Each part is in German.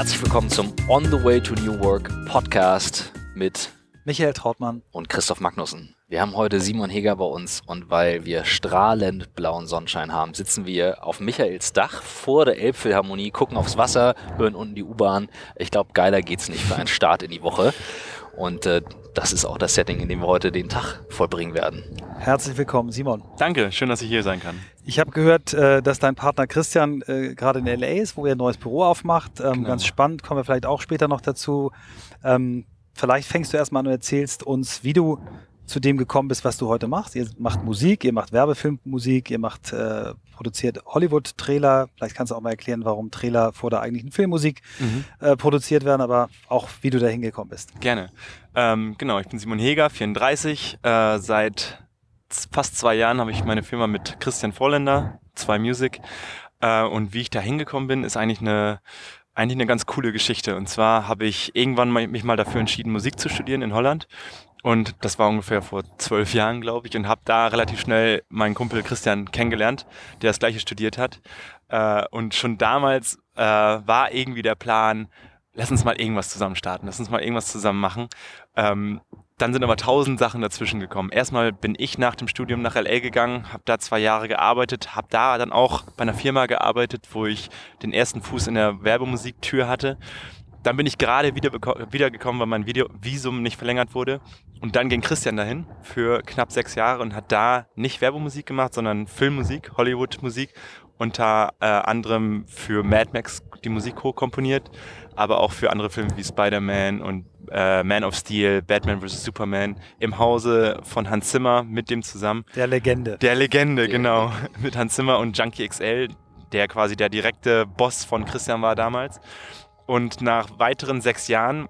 Herzlich willkommen zum On the Way to New Work Podcast mit Michael Trautmann und Christoph Magnussen. Wir haben heute Simon Heger bei uns und weil wir strahlend blauen Sonnenschein haben, sitzen wir auf Michaels Dach vor der Elbphilharmonie, gucken aufs Wasser, hören unten die U-Bahn. Ich glaube, geiler geht's nicht für einen Start in die Woche. Und äh, das ist auch das Setting, in dem wir heute den Tag vollbringen werden. Herzlich willkommen, Simon. Danke, schön, dass ich hier sein kann. Ich habe gehört, äh, dass dein Partner Christian äh, gerade in LA ist, wo er ein neues Büro aufmacht. Ähm, genau. Ganz spannend, kommen wir vielleicht auch später noch dazu. Ähm, vielleicht fängst du erstmal an und erzählst uns, wie du zu dem gekommen bist, was du heute machst. Ihr macht Musik, ihr macht Werbefilmmusik, ihr macht äh, produziert Hollywood-Trailer. Vielleicht kannst du auch mal erklären, warum Trailer vor der eigentlichen Filmmusik mhm. äh, produziert werden, aber auch wie du da hingekommen bist. Gerne. Ähm, genau, ich bin Simon Heger, 34. Äh, seit fast zwei Jahren habe ich meine Firma mit Christian Vorländer, zwei Music. Äh, und wie ich da hingekommen bin, ist eigentlich eine eigentlich eine ganz coole Geschichte. Und zwar habe ich irgendwann mal, mich mal dafür entschieden, Musik zu studieren in Holland und das war ungefähr vor zwölf Jahren, glaube ich, und habe da relativ schnell meinen Kumpel Christian kennengelernt, der das gleiche studiert hat. Äh, und schon damals äh, war irgendwie der Plan, lass uns mal irgendwas zusammen starten, lass uns mal irgendwas zusammen machen. Ähm, dann sind aber tausend Sachen dazwischen gekommen. Erstmal bin ich nach dem Studium nach LA gegangen, habe da zwei Jahre gearbeitet, habe da dann auch bei einer Firma gearbeitet, wo ich den ersten Fuß in der Werbemusiktür hatte dann bin ich gerade wieder wiedergekommen, weil mein Video Visum nicht verlängert wurde. Und dann ging Christian dahin für knapp sechs Jahre und hat da nicht Werbemusik gemacht, sondern Filmmusik, Hollywood-Musik. Unter äh, anderem für Mad Max die Musik co-komponiert, aber auch für andere Filme wie Spider-Man und äh, Man of Steel, Batman vs. Superman im Hause von Hans Zimmer mit dem zusammen. Der Legende. Der Legende, genau. Mit Hans Zimmer und Junkie XL, der quasi der direkte Boss von Christian war damals. Und nach weiteren sechs Jahren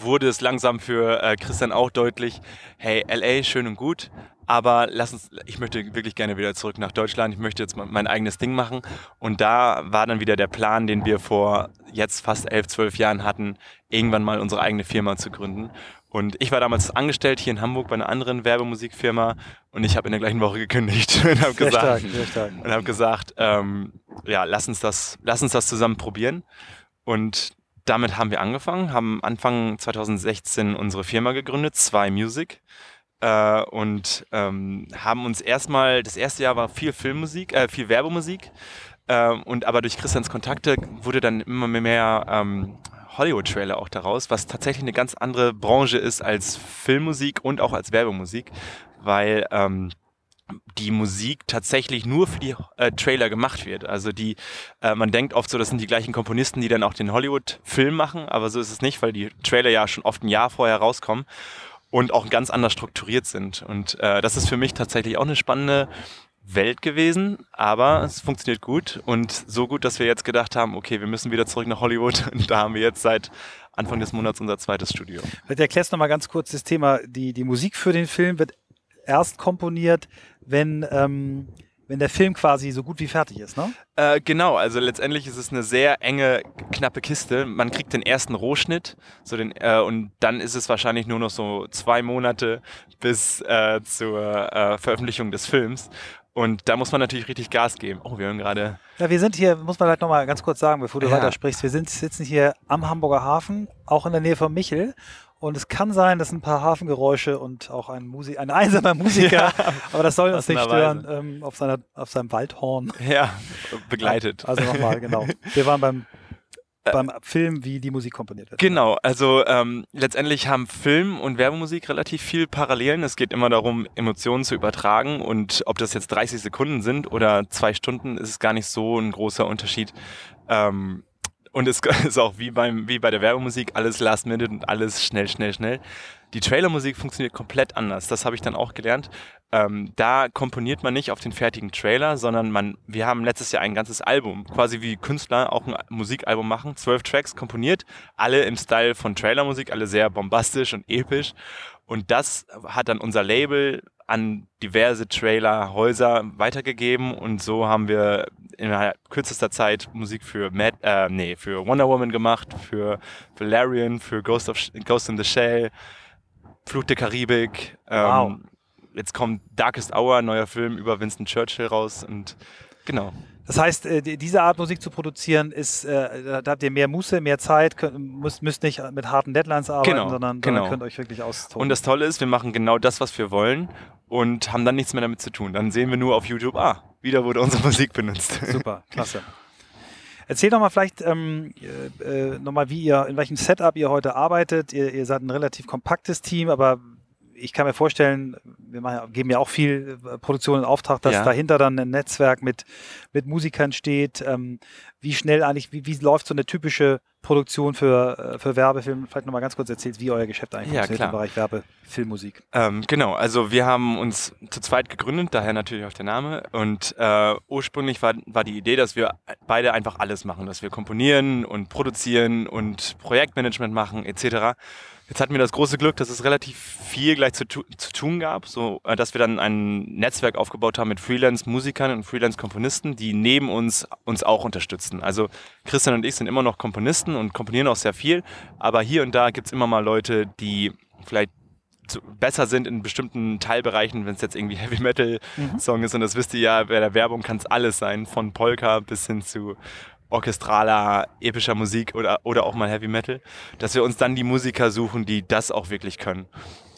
wurde es langsam für äh, Christian auch deutlich, hey, LA, schön und gut, aber lass uns, ich möchte wirklich gerne wieder zurück nach Deutschland. Ich möchte jetzt mein eigenes Ding machen. Und da war dann wieder der Plan, den wir vor jetzt fast elf, zwölf Jahren hatten, irgendwann mal unsere eigene Firma zu gründen. Und ich war damals angestellt hier in Hamburg bei einer anderen Werbemusikfirma und ich habe in der gleichen Woche gekündigt und habe gesagt, stark, und hab gesagt ähm, ja, lass uns das, lass uns das zusammen probieren. Und damit haben wir angefangen, haben Anfang 2016 unsere Firma gegründet, Zwei Music. Äh, und ähm, haben uns erstmal, das erste Jahr war viel Filmmusik, äh, viel Werbemusik. Äh, und aber durch Christians Kontakte wurde dann immer mehr ähm, Hollywood-Trailer auch daraus, was tatsächlich eine ganz andere Branche ist als Filmmusik und auch als Werbemusik, weil ähm, die Musik tatsächlich nur für die äh, Trailer gemacht wird. Also die, äh, man denkt oft so, das sind die gleichen Komponisten, die dann auch den Hollywood-Film machen, aber so ist es nicht, weil die Trailer ja schon oft ein Jahr vorher rauskommen und auch ganz anders strukturiert sind. Und äh, das ist für mich tatsächlich auch eine spannende Welt gewesen, aber es funktioniert gut und so gut, dass wir jetzt gedacht haben, okay, wir müssen wieder zurück nach Hollywood und da haben wir jetzt seit Anfang des Monats unser zweites Studio. Vielleicht erklärst du noch mal ganz kurz das Thema, die, die Musik für den Film wird erst komponiert, wenn, ähm, wenn der Film quasi so gut wie fertig ist, ne? Äh, genau, also letztendlich ist es eine sehr enge, knappe Kiste. Man kriegt den ersten Rohschnitt so den, äh, und dann ist es wahrscheinlich nur noch so zwei Monate bis äh, zur äh, Veröffentlichung des Films. Und da muss man natürlich richtig Gas geben. Oh, wir hören gerade. Ja, wir sind hier, muss man vielleicht nochmal ganz kurz sagen, bevor du ja. weitersprichst. Wir sind, sitzen hier am Hamburger Hafen, auch in der Nähe von Michel. Und es kann sein, dass ein paar Hafengeräusche und auch ein, Musik, ein einsamer Musiker, ja, aber das soll uns nicht stören, ähm, auf, seiner, auf seinem Waldhorn. Ja, begleitet. Also nochmal, genau. Wir waren beim äh, beim Film, wie die Musik komponiert wird. Genau, also ähm, letztendlich haben Film und Werbemusik relativ viel Parallelen. Es geht immer darum, Emotionen zu übertragen und ob das jetzt 30 Sekunden sind oder zwei Stunden, ist es gar nicht so ein großer Unterschied. Ähm, und es ist auch wie, beim, wie bei der Werbemusik, alles last minute und alles schnell, schnell, schnell. Die Trailermusik funktioniert komplett anders. Das habe ich dann auch gelernt. Ähm, da komponiert man nicht auf den fertigen Trailer, sondern man, wir haben letztes Jahr ein ganzes Album, quasi wie Künstler auch ein Musikalbum machen, zwölf Tracks komponiert, alle im Style von Trailermusik, alle sehr bombastisch und episch. Und das hat dann unser Label an diverse Trailerhäuser weitergegeben und so haben wir in kürzester Zeit Musik für Mad, äh, nee, für Wonder Woman gemacht, für Valerian, für Ghost, of, Ghost in the Shell, Flut der Karibik. Ähm, wow. Jetzt kommt Darkest Hour, neuer Film über Winston Churchill raus und genau. Das heißt, äh, diese Art Musik zu produzieren, ist, äh, da habt ihr mehr Muße, mehr Zeit, müsst, müsst nicht mit harten Deadlines arbeiten, Genau, sondern, genau. sondern könnt euch wirklich austoben. Und das Tolle ist, wir machen genau das, was wir wollen und haben dann nichts mehr damit zu tun. Dann sehen wir nur auf YouTube, ah, wieder wurde unsere Musik benutzt. Super, klasse. Erzähl doch mal vielleicht ähm, äh, äh, nochmal, wie ihr, in welchem Setup ihr heute arbeitet. Ihr, ihr seid ein relativ kompaktes Team, aber ich kann mir vorstellen, wir machen, geben ja auch viel äh, Produktion in Auftrag, dass Ja. dahinter dann ein Netzwerk mit, mit Musikern steht. Ähm, wie schnell eigentlich, wie, wie läuft so eine typische Produktion für, äh, für Werbefilm? Vielleicht nochmal ganz kurz erzählt, wie euer Geschäft eigentlich Ja, funktioniert im Bereich Werbe, Filmmusik. Ähm, genau, also wir haben uns zu zweit gegründet, daher natürlich auch der Name. Und äh, ursprünglich war, war die Idee, dass wir beide einfach alles machen, dass wir komponieren und produzieren und Projektmanagement machen etc. Jetzt hatten wir das große Glück, dass es relativ viel gleich zu, tu zu tun gab, so äh, dass wir dann ein Netzwerk aufgebaut haben mit Freelance-Musikern und Freelance-Komponisten, die neben uns uns auch unterstützen. Also Christian und ich sind immer noch Komponisten und komponieren auch sehr viel, aber hier und da gibt's immer mal Leute, die vielleicht besser sind in bestimmten Teilbereichen, wenn es jetzt irgendwie Heavy Metal Song ist und das wisst ihr ja, bei der Werbung kann es alles sein, von Polka bis hin zu orchestraler, epischer Musik oder, oder auch mal Heavy Metal, dass wir uns dann die Musiker suchen, die das auch wirklich können.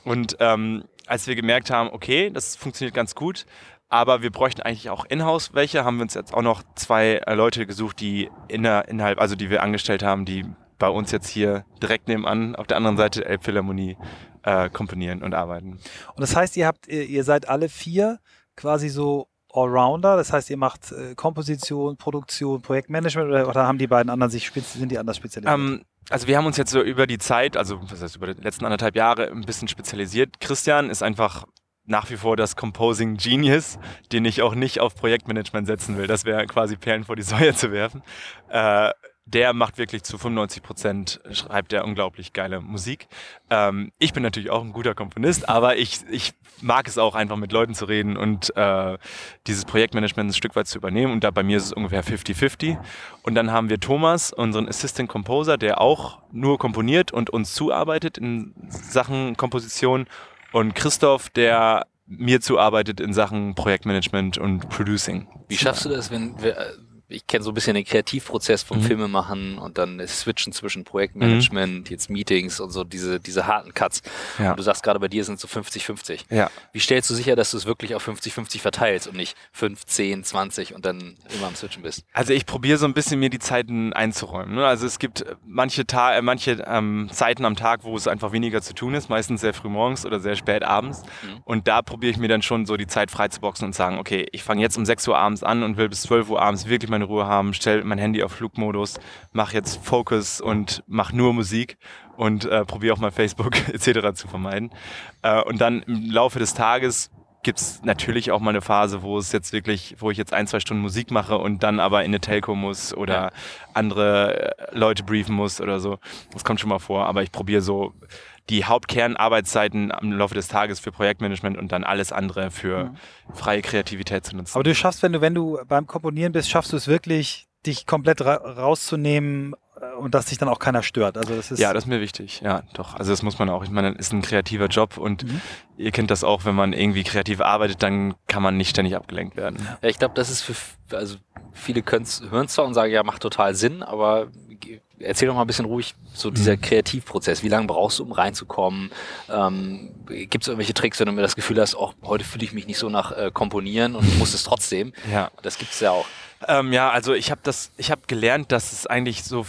Und ähm, als wir gemerkt haben, okay, das funktioniert ganz gut, aber wir bräuchten eigentlich auch in-house welche, haben wir uns jetzt auch noch zwei äh, Leute gesucht, die inner, innerhalb, also die wir angestellt haben, die bei uns jetzt hier direkt nebenan auf der anderen Seite der Elbphilharmonie äh, komponieren und arbeiten. Und das heißt, ihr habt, ihr, seid alle vier quasi so Allrounder, das heißt, ihr macht äh, Komposition, Produktion, Projektmanagement oder, oder haben die beiden anderen sich sind die anders spezialisiert? Ähm, also wir haben uns jetzt so über die Zeit, also was heißt über die letzten anderthalb Jahre ein bisschen spezialisiert. Christian ist einfach nach wie vor das Composing Genius, den ich auch nicht auf Projektmanagement setzen will. Das wäre quasi Perlen vor die Säue zu werfen. Äh, der macht wirklich zu 95 Prozent, schreibt er unglaublich geile Musik. Ähm, ich bin natürlich auch ein guter Komponist, aber ich, ich mag es auch einfach mit Leuten zu reden und äh, dieses Projektmanagement ein Stück weit zu übernehmen. Und da bei mir ist es ungefähr 50-50. Und dann haben wir Thomas, unseren Assistant Composer, der auch nur komponiert und uns zuarbeitet in Sachen Komposition. Und Christoph, der mir zuarbeitet in Sachen Projektmanagement und Producing. Wie schaffst du das, wenn ich kenne so ein bisschen den Kreativprozess vom Mhm. Filmemachen und dann das Switchen zwischen Projektmanagement, jetzt Meetings und so diese, diese harten Cuts. Ja. Und du sagst gerade bei dir sind es so 50-50. Ja. Wie stellst du sicher, dass du es wirklich auf 50-50 verteilst und nicht 5, 10, 20 und dann immer am Switchen bist? Also ich probiere so ein bisschen mir die Zeiten einzuräumen. Ne? Also es gibt äh, manche, Ta äh, manche ähm, Zeiten am Tag, wo es einfach weniger zu tun ist, meistens sehr früh morgens oder sehr spät abends. Mhm. Und da probiere ich mir dann schon so die Zeit freizuboxen und sagen, okay, ich fange jetzt um 6 Uhr abends an und will bis 12 Uhr abends wirklich meine Ruhe haben, stell mein Handy auf Flugmodus, mache jetzt Focus und mache nur Musik und äh, probiere auch mal Facebook etc. zu vermeiden. Äh, und dann im Laufe des Tages gibt es natürlich auch mal eine Phase, wo es jetzt wirklich, wo ich jetzt ein, zwei Stunden Musik mache und dann aber in eine Telco muss oder andere äh, Leute briefen muss oder so. Das kommt schon mal vor, aber ich probiere so die Hauptkernarbeitszeiten am Laufe des Tages für Projektmanagement und dann alles andere für freie Kreativität zu nutzen. Aber du schaffst, wenn du, wenn du beim Komponieren bist, schaffst du es wirklich, dich komplett ra rauszunehmen äh, und dass dich dann auch keiner stört. Also das ist ja, das ist mir wichtig. Ja, doch. Also das muss man auch. Ich meine, es ist ein kreativer Job und Mhm. ihr kennt das auch, wenn man irgendwie kreativ arbeitet, dann kann man nicht ständig abgelenkt werden. Ja, ich glaube, das ist für, also viele hören zwar und sagen, ja, macht total Sinn, aber erzähl doch mal ein bisschen ruhig so dieser Kreativprozess. Wie lange brauchst du, um reinzukommen? Ähm, Gibt es irgendwelche Tricks, wenn du mir das Gefühl hast, auch heute fühle ich mich nicht so nach äh, Komponieren und muss es trotzdem? Ja. Das gibt's ja auch. Ähm, ja, also ich habe das, ich habe gelernt, dass es eigentlich so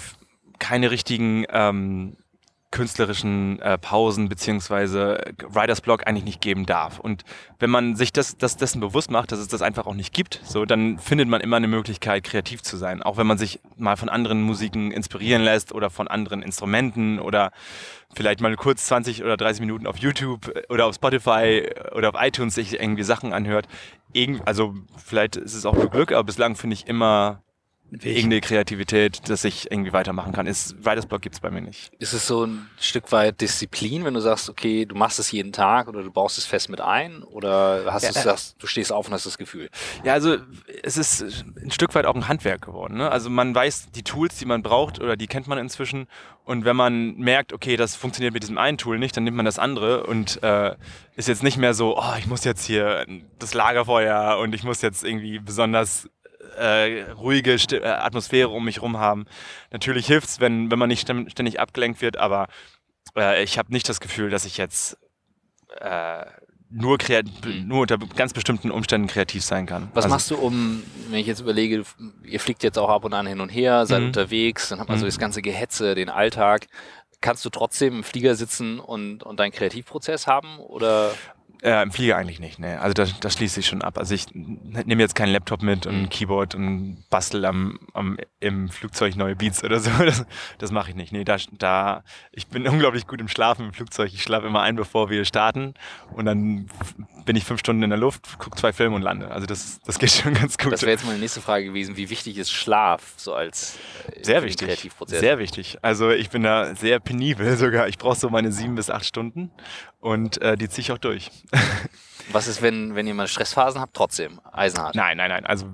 keine richtigen ähm, künstlerischen äh, Pausen beziehungsweise Writers Block eigentlich nicht geben darf. Und wenn man sich das, das dessen bewusst macht, dass es das einfach auch nicht gibt, so dann findet man immer eine Möglichkeit, kreativ zu sein. Auch wenn man sich mal von anderen Musiken inspirieren lässt oder von anderen Instrumenten oder vielleicht mal kurz 20 oder 30 Minuten auf YouTube oder auf Spotify oder auf iTunes sich irgendwie Sachen anhört. Irgend, also vielleicht ist es auch nur Glück, aber bislang finde ich immer irgendeine Kreativität, dass ich irgendwie weitermachen kann. Ist, Writers Block gibt's bei mir nicht. Ist es so ein Stück weit Disziplin, wenn du sagst, okay, du machst es jeden Tag oder du baust es fest mit ein? Oder hast Ja, du äh, sagst, du stehst auf und hast das Gefühl? Ja, also es ist ein Stück weit auch ein Handwerk geworden. Ne? Also man weiß die Tools, die man braucht oder die kennt man inzwischen. Und wenn man merkt, okay, das funktioniert mit diesem einen Tool nicht, dann nimmt man das andere und äh, ist jetzt nicht mehr so, oh, ich muss jetzt hier das Lagerfeuer und ich muss jetzt irgendwie besonders äh, ruhige St äh, Atmosphäre um mich rum haben. Natürlich hilft es, wenn, wenn man nicht ständig abgelenkt wird, aber äh, ich habe nicht das Gefühl, dass ich jetzt äh, nur, mhm. nur unter ganz bestimmten Umständen kreativ sein kann. Was also machst du, um, wenn ich jetzt überlege, ihr fliegt jetzt auch ab und an hin und her, seid mhm. unterwegs, dann hat man mhm. so das ganze Gehetze, den Alltag. Kannst du trotzdem im Flieger sitzen und, und deinen Kreativprozess haben? Oder? Äh, Im Flieger eigentlich nicht, ne. Also das, das schließt sich schon ab. Also ich nehme jetzt keinen Laptop mit und ein mhm. Keyboard und bastel am, am, im Flugzeug neue Beats oder so. Das, das mache ich nicht. Nee, da, da, ich bin unglaublich gut im Schlafen im Flugzeug. Ich schlafe immer ein, bevor wir starten. Und dann bin ich fünf Stunden in der Luft, gucke zwei Filme und lande. Also das, das geht schon ganz gut. Das wäre jetzt meine nächste Frage gewesen. Wie wichtig ist Schlaf so als äh, sehr wichtig. Kreativprozess? Sehr wichtig. Also ich bin da sehr penibel sogar. Ich brauche so meine sieben bis acht Stunden und äh, die ziehe ich auch durch. Was ist, wenn, wenn ihr mal Stressphasen habt, trotzdem eisenhart? Nein, nein, nein. Also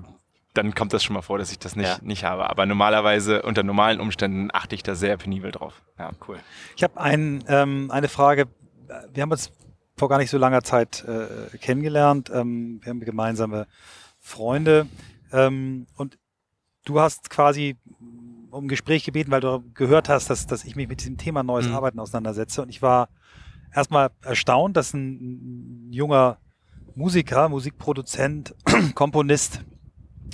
dann kommt das schon mal vor, dass ich das nicht, ja. nicht habe. Aber normalerweise, unter normalen Umständen, achte ich da sehr penibel drauf. Ja, cool. Ich habe ein, ähm, eine Frage. Wir haben uns vor gar nicht so langer Zeit äh, kennengelernt. Ähm, wir haben gemeinsame Freunde. Ähm, und du hast quasi um ein Gespräch gebeten, weil du gehört hast, dass, dass ich mich mit diesem Thema neues mhm. Arbeiten auseinandersetze. Und ich war erstmal erstaunt, dass ein, ein junger Musiker, Musikproduzent, Komponist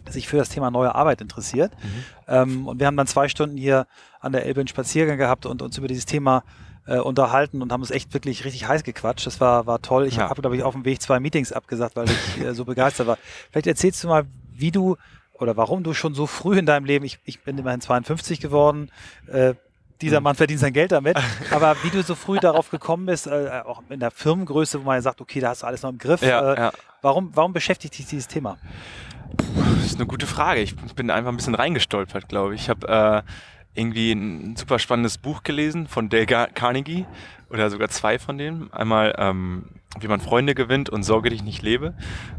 sich für das Thema neue Arbeit interessiert. Mhm. Ähm, und wir haben dann zwei Stunden hier an der Elbe einen Spaziergang gehabt und uns über dieses Thema äh, unterhalten und haben uns echt wirklich richtig heiß gequatscht. Das war, war toll. Ich ja. habe, glaube ich, auf dem Weg zwei Meetings abgesagt, weil ich äh, so begeistert war. Vielleicht erzählst du mal, wie du oder warum du schon so früh in deinem Leben, ich, ich bin immerhin 52 geworden, äh, dieser hm. Mann verdient sein Geld damit. Aber wie du so früh darauf gekommen bist, äh, auch in der Firmengröße, wo man ja sagt, okay, da hast du alles noch im Griff. Ja, äh, ja. Warum, warum beschäftigt dich dieses Thema? Das ist eine gute Frage. Ich bin einfach ein bisschen reingestolpert, glaube ich. Ich habe äh, irgendwie ein super spannendes Buch gelesen von Dale Carnegie oder sogar zwei von denen. Einmal ähm, wie man Freunde gewinnt und Sorge dich nicht lebe.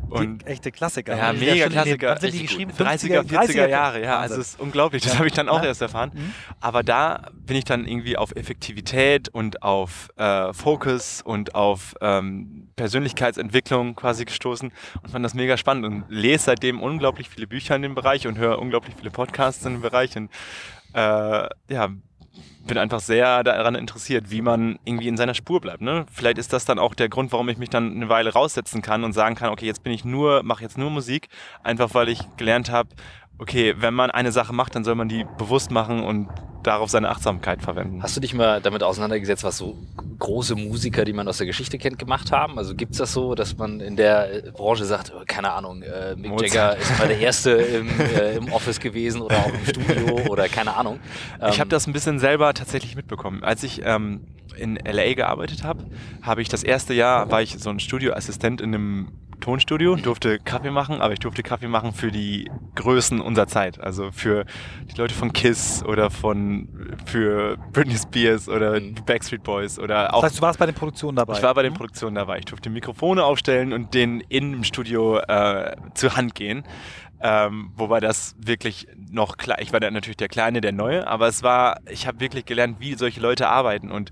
Und die echte Klassiker. Ja, mega Klassiker. Sind die geschrieben? 30er, 40er, 40er Jahre, ja. Also es ist unglaublich. Das ja. habe ich dann auch ja. erst erfahren. Mhm. Aber da bin ich dann irgendwie auf Effektivität und auf äh, Focus und auf ähm, Persönlichkeitsentwicklung quasi gestoßen und fand das mega spannend und lese seitdem unglaublich viele Bücher in dem Bereich und höre unglaublich viele Podcasts in dem Bereich und äh, ja, bin einfach sehr daran interessiert, wie man irgendwie in seiner Spur bleibt. Ne? Vielleicht ist das dann auch der Grund, warum ich mich dann eine Weile raussetzen kann und sagen kann, okay, jetzt bin ich nur, mache jetzt nur Musik, einfach weil ich gelernt habe, okay, wenn man eine Sache macht, dann soll man die bewusst machen und darauf seine Achtsamkeit verwenden. Hast du dich mal damit auseinandergesetzt, was so große Musiker, die man aus der Geschichte kennt, gemacht haben? Also gibt es das so, dass man in der äh, Branche sagt, oh, keine Ahnung, äh, Mick. Jagger ist mal der Erste im, äh, im, Office gewesen oder auch im Studio oder keine Ahnung. Ähm, ich habe das ein bisschen selber tatsächlich mitbekommen. Als ich ähm, in LA gearbeitet habe, habe ich das erste Jahr, war ich so ein Studioassistent in einem Tonstudio, durfte Kaffee machen, aber ich durfte Kaffee machen für die Größen unserer Zeit. Also für die Leute von Kiss oder von für Britney Spears oder die Backstreet Boys oder auch. Das heißt, du warst bei den Produktionen dabei? Ich war bei den Produktionen dabei. Ich durfte Mikrofone aufstellen und denen im Studio äh, zur Hand gehen. Ähm, wobei das wirklich noch klar, ich war da natürlich der Kleine, der Neue, aber es war, ich habe wirklich gelernt, wie solche Leute arbeiten und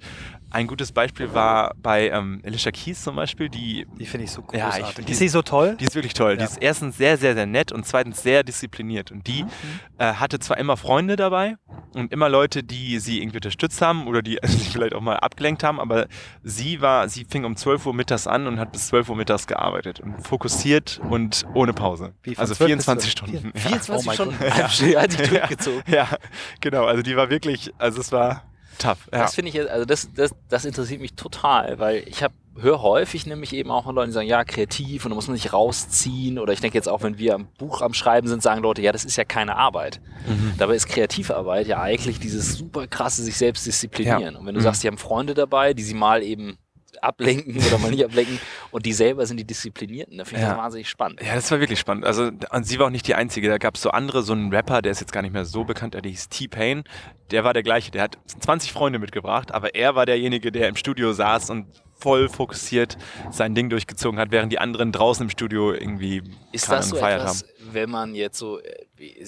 ein gutes Beispiel war bei ähm, Alicia Keys zum Beispiel, die. Die finde ich so großartig. Ja, ich, die, ist sie so toll? Die ist wirklich toll. Ja. Die ist erstens sehr, sehr, sehr nett und zweitens sehr diszipliniert. Und die mhm. äh, hatte zwar immer Freunde dabei und immer Leute, die sie irgendwie unterstützt haben oder die sich vielleicht auch mal abgelenkt haben, aber sie war, sie fing um 12 Uhr mittags an und hat bis 12 Uhr mittags gearbeitet und fokussiert und ohne Pause. also 24 Stunden. 24 ja. oh Stunden? Ja. Hat sich durchgezogen. Ja, genau. Also die war wirklich, also es war tough. Ja. Das finde ich, also das, das, das interessiert mich total, weil ich habe höre häufig nämlich eben auch von Leuten, die sagen, ja, kreativ und da muss man sich rausziehen. Oder ich denke jetzt auch, wenn wir am Buch am Schreiben sind, sagen Leute, ja, das ist ja keine Arbeit. Mhm. Dabei ist Kreativarbeit ja eigentlich dieses super krasse sich selbst disziplinieren. Ja. Und wenn du mhm. sagst, die haben Freunde dabei, die sie mal eben ablenken oder mal nicht ablenken. Und die selber sind die Disziplinierten. Da finde ich ja. das wahnsinnig spannend. Ja, das war wirklich spannend. Also, und sie war auch nicht die Einzige. Da gab es so andere, so einen Rapper, der ist jetzt gar nicht mehr so bekannt, der hieß T-Pain. Der war der gleiche. Der hat 20 Freunde mitgebracht, aber er war derjenige, der im Studio saß und voll fokussiert sein Ding durchgezogen hat, während die anderen draußen im Studio irgendwie ist das so gefeiert etwas, haben. Wenn man jetzt so, äh,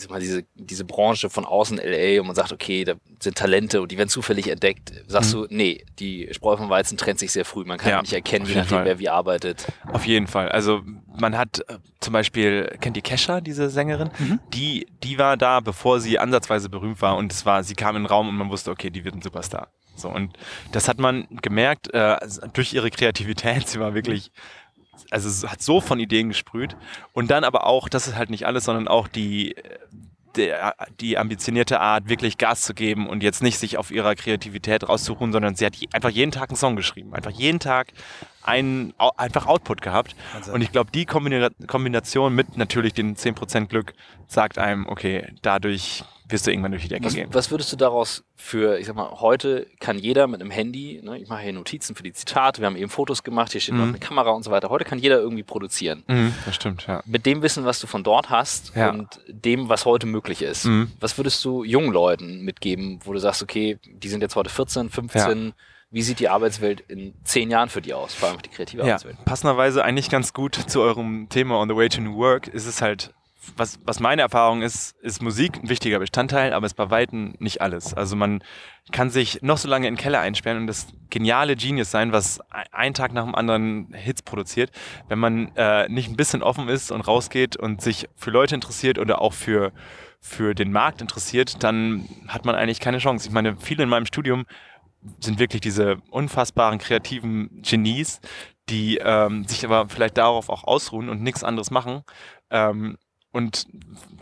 mal diese, diese Branche von außen LA und man sagt, okay, da sind Talente und die werden zufällig entdeckt, sagst mhm. du, nee, die Spreu vom Weizen trennt sich sehr früh. Man kann ja, nicht erkennen, je nachdem, Fall. wer wie arbeitet. Auf jeden Fall. Also man hat äh, zum Beispiel, kennt ihr Kesha, diese Sängerin? Mhm. Die, die war da, bevor sie ansatzweise berühmt war und es war, sie kam in den Raum und man wusste, okay, die wird ein Superstar. So, und das hat man gemerkt äh, durch ihre Kreativität. Sie war wirklich, also hat so von Ideen gesprüht. Und dann aber auch, das ist halt nicht alles, sondern auch die, der, die ambitionierte Art, wirklich Gas zu geben und jetzt nicht sich auf ihrer Kreativität rauszuruhen, sondern sie hat einfach jeden Tag einen Song geschrieben. Einfach jeden Tag einen einfach Output gehabt. Also. Und ich glaube, die Kombination mit natürlich den 10% Glück sagt einem, okay, dadurch wirst du irgendwann durch die Decke was, gehen. Was würdest du daraus für, ich sag mal, heute kann jeder mit einem Handy, ne, ich mache hier Notizen für die Zitate, wir haben eben Fotos gemacht, hier steht mhm. noch eine Kamera und so weiter. Heute kann jeder irgendwie produzieren. Mhm, das stimmt, ja. Mit dem Wissen, was du von dort hast ja. und dem, was heute möglich ist. Mhm. Was würdest du jungen Leuten mitgeben, wo du sagst, okay, die sind jetzt heute 14, 15, ja. Wie sieht die Arbeitswelt in zehn Jahren für die aus, vor allem die kreative ja, Arbeitswelt? Passenderweise eigentlich ganz gut zu eurem Thema On the Way to New Work ist es halt was, was meine Erfahrung ist, ist Musik ein wichtiger Bestandteil, aber es ist bei Weitem nicht alles. Also man kann sich noch so lange in den Keller einsperren und das geniale Genius sein, was einen Tag nach dem anderen Hits produziert. Wenn man äh, nicht ein bisschen offen ist und rausgeht und sich für Leute interessiert oder auch für, für den Markt interessiert, dann hat man eigentlich keine Chance. Ich meine, viele in meinem Studium sind wirklich diese unfassbaren kreativen Genies, die ähm, sich aber vielleicht darauf auch ausruhen und nichts anderes machen. Ähm, und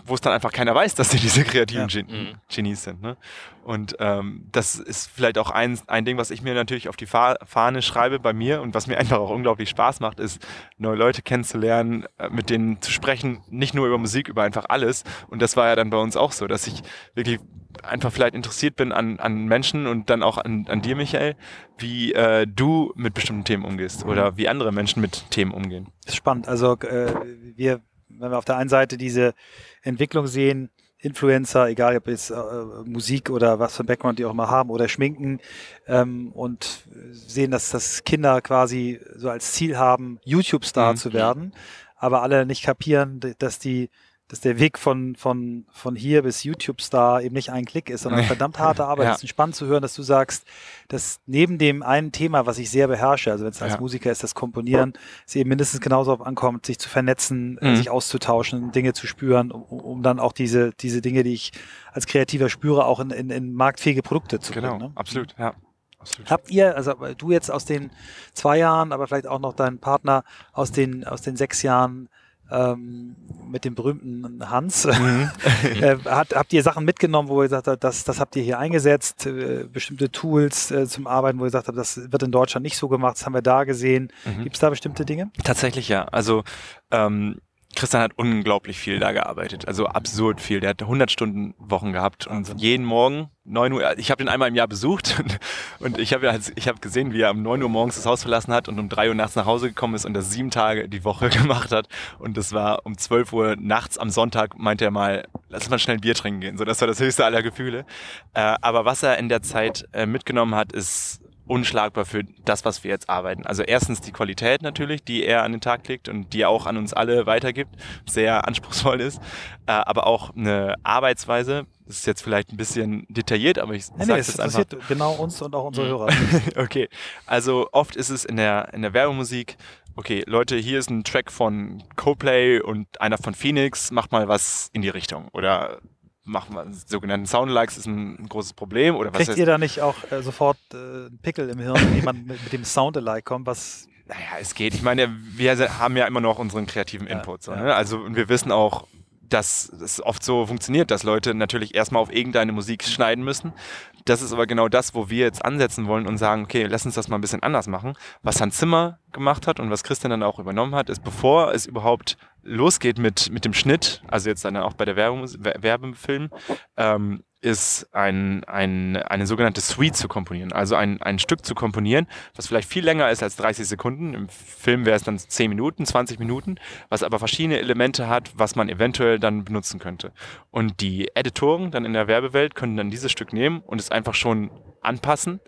wo es dann einfach keiner weiß, dass sie diese kreativen ja. Gen mhm. Genies sind. Ne? Und ähm, das ist vielleicht auch ein, ein Ding, was ich mir natürlich auf die Fahne schreibe bei mir und was mir einfach auch unglaublich Spaß macht, ist neue Leute kennenzulernen, äh, mit denen zu sprechen, nicht nur über Musik, über einfach alles. Und das war ja dann bei uns auch so, dass ich wirklich einfach vielleicht interessiert bin an, an Menschen und dann auch an, an dir, Michael, wie äh, du mit bestimmten Themen umgehst oder wie andere Menschen mit Themen umgehen. Das ist spannend. Also äh, wir wenn wir auf der einen Seite diese Entwicklung sehen, Influencer, egal ob jetzt äh, Musik oder was für ein Background die auch mal haben oder Schminken ähm, und sehen, dass das Kinder quasi so als Ziel haben, YouTube-Star mhm. zu werden, aber alle nicht kapieren, dass die dass der Weg von, von, von hier bis YouTube-Star eben nicht ein Klick ist, sondern verdammt harte Arbeit. ja. Es ist spannend zu hören, dass du sagst, dass neben dem einen Thema, was ich sehr beherrsche, also wenn es als ja. Musiker ist, das Komponieren, es eben mindestens genauso ankommt, sich zu vernetzen, äh, mhm. sich auszutauschen, Dinge zu spüren, um, um, dann auch diese, diese Dinge, die ich als Kreativer spüre, auch in, in, in marktfähige Produkte zu genau. bringen. Genau, ne? absolut, ja. Absolut. Habt ihr, also du jetzt aus den zwei Jahren, aber vielleicht auch noch dein Partner aus den, aus den sechs Jahren ähm, mit dem berühmten Hans. Mhm. äh, hat, habt ihr Sachen mitgenommen, wo ihr gesagt habt, das, das habt ihr hier eingesetzt, äh, bestimmte Tools äh, zum Arbeiten, wo ihr gesagt habt, das wird in Deutschland nicht so gemacht, das haben wir da gesehen. Mhm. Gibt es da bestimmte Dinge? Tatsächlich ja. Also ähm, Christian hat unglaublich viel da gearbeitet, also absurd viel. Der hat 100 Stunden Wochen gehabt und jeden Morgen 9 Uhr. Ich habe ihn einmal im Jahr besucht und, und ich habe ich habe gesehen, wie er um 9 Uhr morgens das Haus verlassen hat und um 3 Uhr nachts nach Hause gekommen ist und das sieben Tage die Woche gemacht hat. Und das war um 12 Uhr nachts am Sonntag meinte er mal, lass mal schnell ein Bier trinken gehen. So, das war das höchste aller Gefühle. Äh, aber was er in der Zeit äh, mitgenommen hat, ist unschlagbar für das, was wir jetzt arbeiten. Also erstens die Qualität natürlich, die er an den Tag legt und die er auch an uns alle weitergibt, sehr anspruchsvoll ist, äh, aber auch eine Arbeitsweise, das ist jetzt vielleicht ein bisschen detailliert, aber ich nee, sage nee, es einfach. genau uns und auch unsere mhm. Hörer. okay, also oft ist es in der, in der Werbemusik, okay, Leute, hier ist ein Track von Coplay und einer von Phoenix, macht mal was in die Richtung oder machen wir sogenannten Soundlikes ist ein, großes Problem oder was Kriegt ihr da nicht auch äh, sofort äh, einen Pickel im Hirn, wenn jemand mit, mit dem Soundalike kommt, was naja, es geht. Ich meine, wir haben ja immer noch unseren kreativen Input. Ja, so, ne? Also und wir wissen auch, dass es oft so funktioniert, dass Leute natürlich erstmal auf irgendeine Musik schneiden müssen. Das ist aber genau das, wo wir jetzt ansetzen wollen und sagen, okay, lass uns das mal ein bisschen anders machen. Was Hans Zimmer gemacht hat und was Christian dann auch übernommen hat, ist, bevor es überhaupt losgeht mit, mit dem Schnitt, also jetzt dann auch bei der Werbung, Werbefilm, ähm, ist ein, ein, eine sogenannte Suite zu komponieren. Also ein, ein Stück zu komponieren, was vielleicht viel länger ist als 30 Sekunden. Im Film wäre es dann 10 Minuten, 20 Minuten, was aber verschiedene Elemente hat, was man eventuell dann benutzen könnte. Und die Editoren dann in der Werbewelt können dann dieses Stück nehmen und es einfach schon anpassen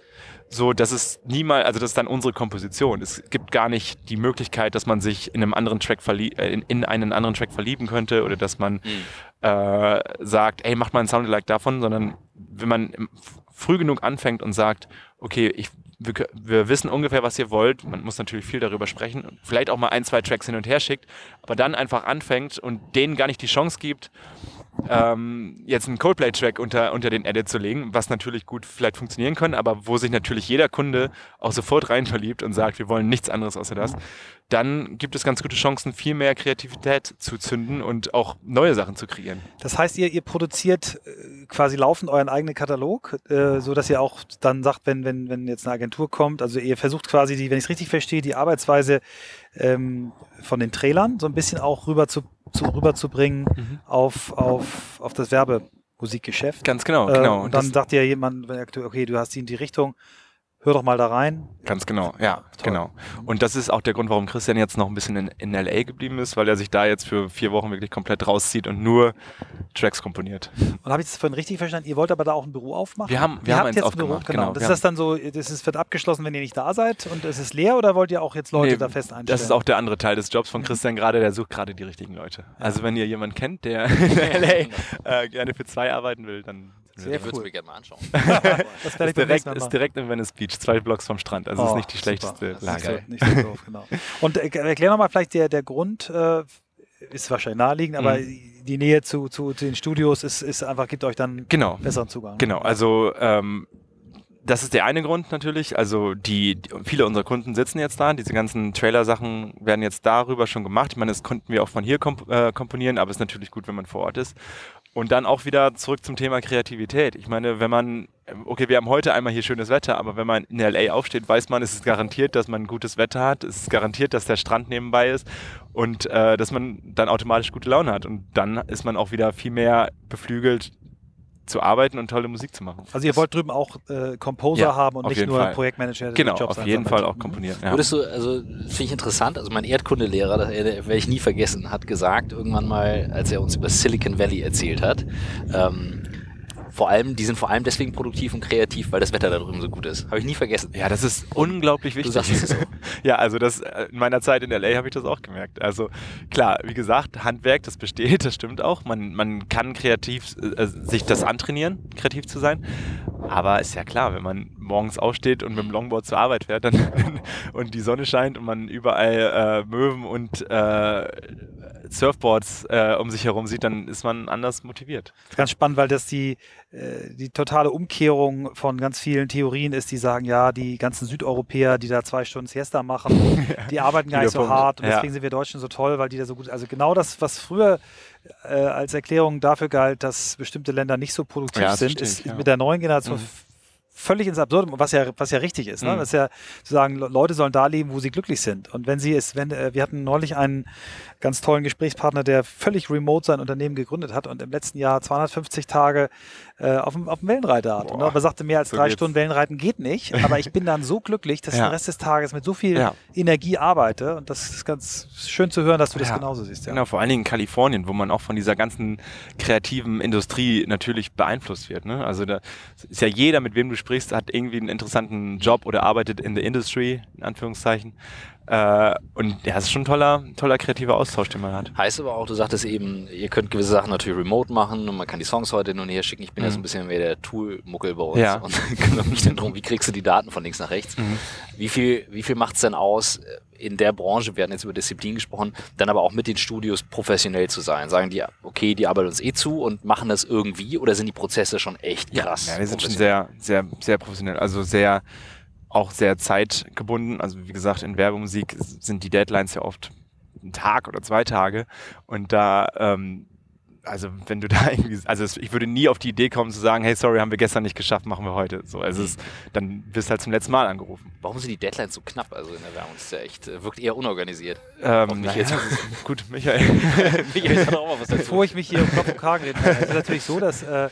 so dass es niemals, also das ist dann unsere Komposition. Es gibt gar nicht die Möglichkeit, dass man sich in einem anderen Track verlie äh, in, in, einen anderen Track verlieben könnte oder dass man mhm. äh, sagt, ey, macht mal ein Soundalike davon, sondern wenn man früh genug anfängt und sagt, okay, ich wir, wir, wissen ungefähr, was ihr wollt. Man muss natürlich viel darüber sprechen. Vielleicht auch mal ein, zwei Tracks hin und her schickt, aber dann einfach anfängt und denen gar nicht die Chance gibt, ähm, jetzt einen Coldplay-Track unter, unter den Edit zu legen, was natürlich gut vielleicht funktionieren kann, aber wo sich natürlich jeder Kunde auch sofort rein verliebt und sagt, wir wollen nichts anderes außer das, dann gibt es ganz gute Chancen, viel mehr Kreativität zu zünden und auch neue Sachen zu kreieren. Das heißt, ihr, ihr produziert äh, quasi laufend euren eigenen Katalog, äh, so dass ihr auch dann sagt, wenn, wenn, wenn jetzt eine Agentur kommt, also ihr versucht quasi, die, wenn ich es richtig verstehe, die Arbeitsweise ähm, von den Trailern so ein bisschen auch rüber zu, zu rüberzubringen mhm. auf, auf, auf das Werbemusikgeschäft. Ganz genau, äh, genau. Und dann das sagt dir jemand, okay, du hast die in die Richtung, hör doch mal da rein. Ganz genau, ja, Toll. genau. Und das ist auch der Grund, warum Christian jetzt noch ein bisschen in, in LA geblieben ist, weil er sich da jetzt für vier Wochen wirklich komplett rauszieht und nur Tracks komponiert. Und habe ich das vorhin richtig verstanden? Ihr wollt aber da auch ein Büro aufmachen? Wir haben, wir ihr haben eins jetzt ein Büro, genau. genau. Das ist das dann so, das ist, wird abgeschlossen, wenn ihr nicht da seid und es ist leer oder wollt ihr auch jetzt Leute nee, da fest einstellen? Das ist auch der andere Teil des Jobs von Christian gerade, der sucht gerade die richtigen Leute. Also wenn ihr jemanden kennt, der in LA äh, gerne für zwei arbeiten will, dann sehr ich würde es mir gerne mal anschauen. das ist, direkt, ist direkt in Venice Beach, zwei Blocks vom Strand. Also oh, ist nicht die schlechteste Lage. Nicht so doof, genau. Und äh, erklär nochmal vielleicht der, der Grund, äh, ist wahrscheinlich naheliegend, aber mhm. die Nähe zu, zu, zu, den Studios ist, ist einfach, gibt euch dann genau. besseren Zugang. Genau, also ähm, das ist der eine Grund natürlich. Also die, die, viele unserer Kunden sitzen jetzt da. Diese ganzen Trailer-Sachen werden jetzt darüber schon gemacht. Ich meine, das konnten wir auch von hier komp äh, komponieren, aber es ist natürlich gut, wenn man vor Ort ist. Und dann auch wieder zurück zum Thema Kreativität. Ich meine, wenn man, okay, wir haben heute einmal hier schönes Wetter, aber wenn man in LA aufsteht, weiß man, es ist garantiert, dass man gutes Wetter hat, es ist garantiert, dass der Strand nebenbei ist und äh, dass man dann automatisch gute Laune hat. Und dann ist man auch wieder viel mehr beflügelt, zu arbeiten und tolle Musik zu machen. Also ihr wollt drüben auch äh, Composer ja, haben und nicht nur Fall. Projektmanager. Genau, Jobs auf jeden Fall auch komponieren. Ja. Würdest du, also finde ich interessant, also mein Erdkundelehrer, das werde ich nie vergessen, hat gesagt irgendwann mal, als er uns über Silicon Valley erzählt hat, ähm, vor allem, die sind vor allem deswegen produktiv und kreativ, weil das Wetter da drüben so gut ist. Habe ich nie vergessen. Ja, das ist unglaublich wichtig. Du sagst es so. ja, also das in meiner Zeit in LA habe ich das auch gemerkt. Also klar, wie gesagt, Handwerk, das besteht, das stimmt auch. Man, man kann kreativ äh, sich das antrainieren, kreativ zu sein. Aber ist ja klar, wenn man morgens aufsteht und mit dem Longboard zur Arbeit fährt dann, und die Sonne scheint und man überall äh, Möwen und äh, Surfboards äh, um sich herum sieht, dann ist man anders motiviert. Ganz spannend, weil das die, äh, die totale Umkehrung von ganz vielen Theorien ist, die sagen, ja, die ganzen Südeuropäer, die da zwei Stunden Siesta machen, die arbeiten gar nicht so hart und deswegen ja. sind wir Deutschen so toll, weil die da so gut, also genau das, was früher äh, als Erklärung dafür galt, dass bestimmte Länder nicht so produktiv ja, sind, ist ja. mit der neuen Generation mhm völlig ins Absurdum, was ja, was ja richtig ist. Ne? Mhm. Das ist ja zu sagen, Leute sollen da leben, wo sie glücklich sind. Und wenn sie es, wenn, äh, wir hatten neulich einen ganz tollen Gesprächspartner, der völlig remote sein Unternehmen gegründet hat und im letzten Jahr 250 Tage äh, auf, dem, auf dem Wellenreiter hat. Und, aber sagte, mehr als so drei geht's. Stunden Wellenreiten geht nicht. Aber ich bin dann so glücklich, dass ja. ich den Rest des Tages mit so viel ja. Energie arbeite. Und das ist ganz schön zu hören, dass du das genauso siehst. Genau, vor allen Dingen in Kalifornien, wo man auch von dieser ganzen kreativen Industrie natürlich beeinflusst wird. Ne? Also da ist ja jeder, mit wem du sprichst, hat irgendwie einen interessanten Job oder arbeitet in der Industry, in Anführungszeichen. Äh, und ja, es ist schon ein toller, toller kreativer Austausch, den man hat. Heißt aber auch, du sagtest eben, ihr könnt gewisse Sachen natürlich remote machen und man kann die Songs heute hin und her schicken. Ich bin mhm. ja so ein bisschen mehr der Tool-Muckel bei uns ja. und kümmere mich dann darum, wie kriegst du die Daten von links nach rechts. Mhm. Wie viel, wie viel macht es denn aus, in der Branche, wir hatten jetzt über Disziplin gesprochen, dann aber auch mit den Studios professionell zu sein? Sagen die, okay, die arbeiten uns eh zu und machen das irgendwie oder sind die Prozesse schon echt krass? Ja, ja wir sind schon sehr, sehr, sehr professionell. Also sehr, auch sehr zeitgebunden. Also wie gesagt, in Werbemusik sind die Deadlines ja oft ein Tag oder zwei Tage. Und da, ähm, also wenn du da irgendwie, also ich würde nie auf die Idee kommen zu sagen, hey, sorry, haben wir gestern nicht geschafft, machen wir heute. So, also es, dann wirst du halt zum letzten Mal angerufen. Warum sind die Deadlines so knapp? Also in der Werbung ist ja echt, äh, wirkt eher unorganisiert. Ähm, naja, jetzt. gut, Michael. Michael hat auch mal was dazu. Bevor ich mich hier um Kopf und Kragen rede, ist es natürlich so, dass äh,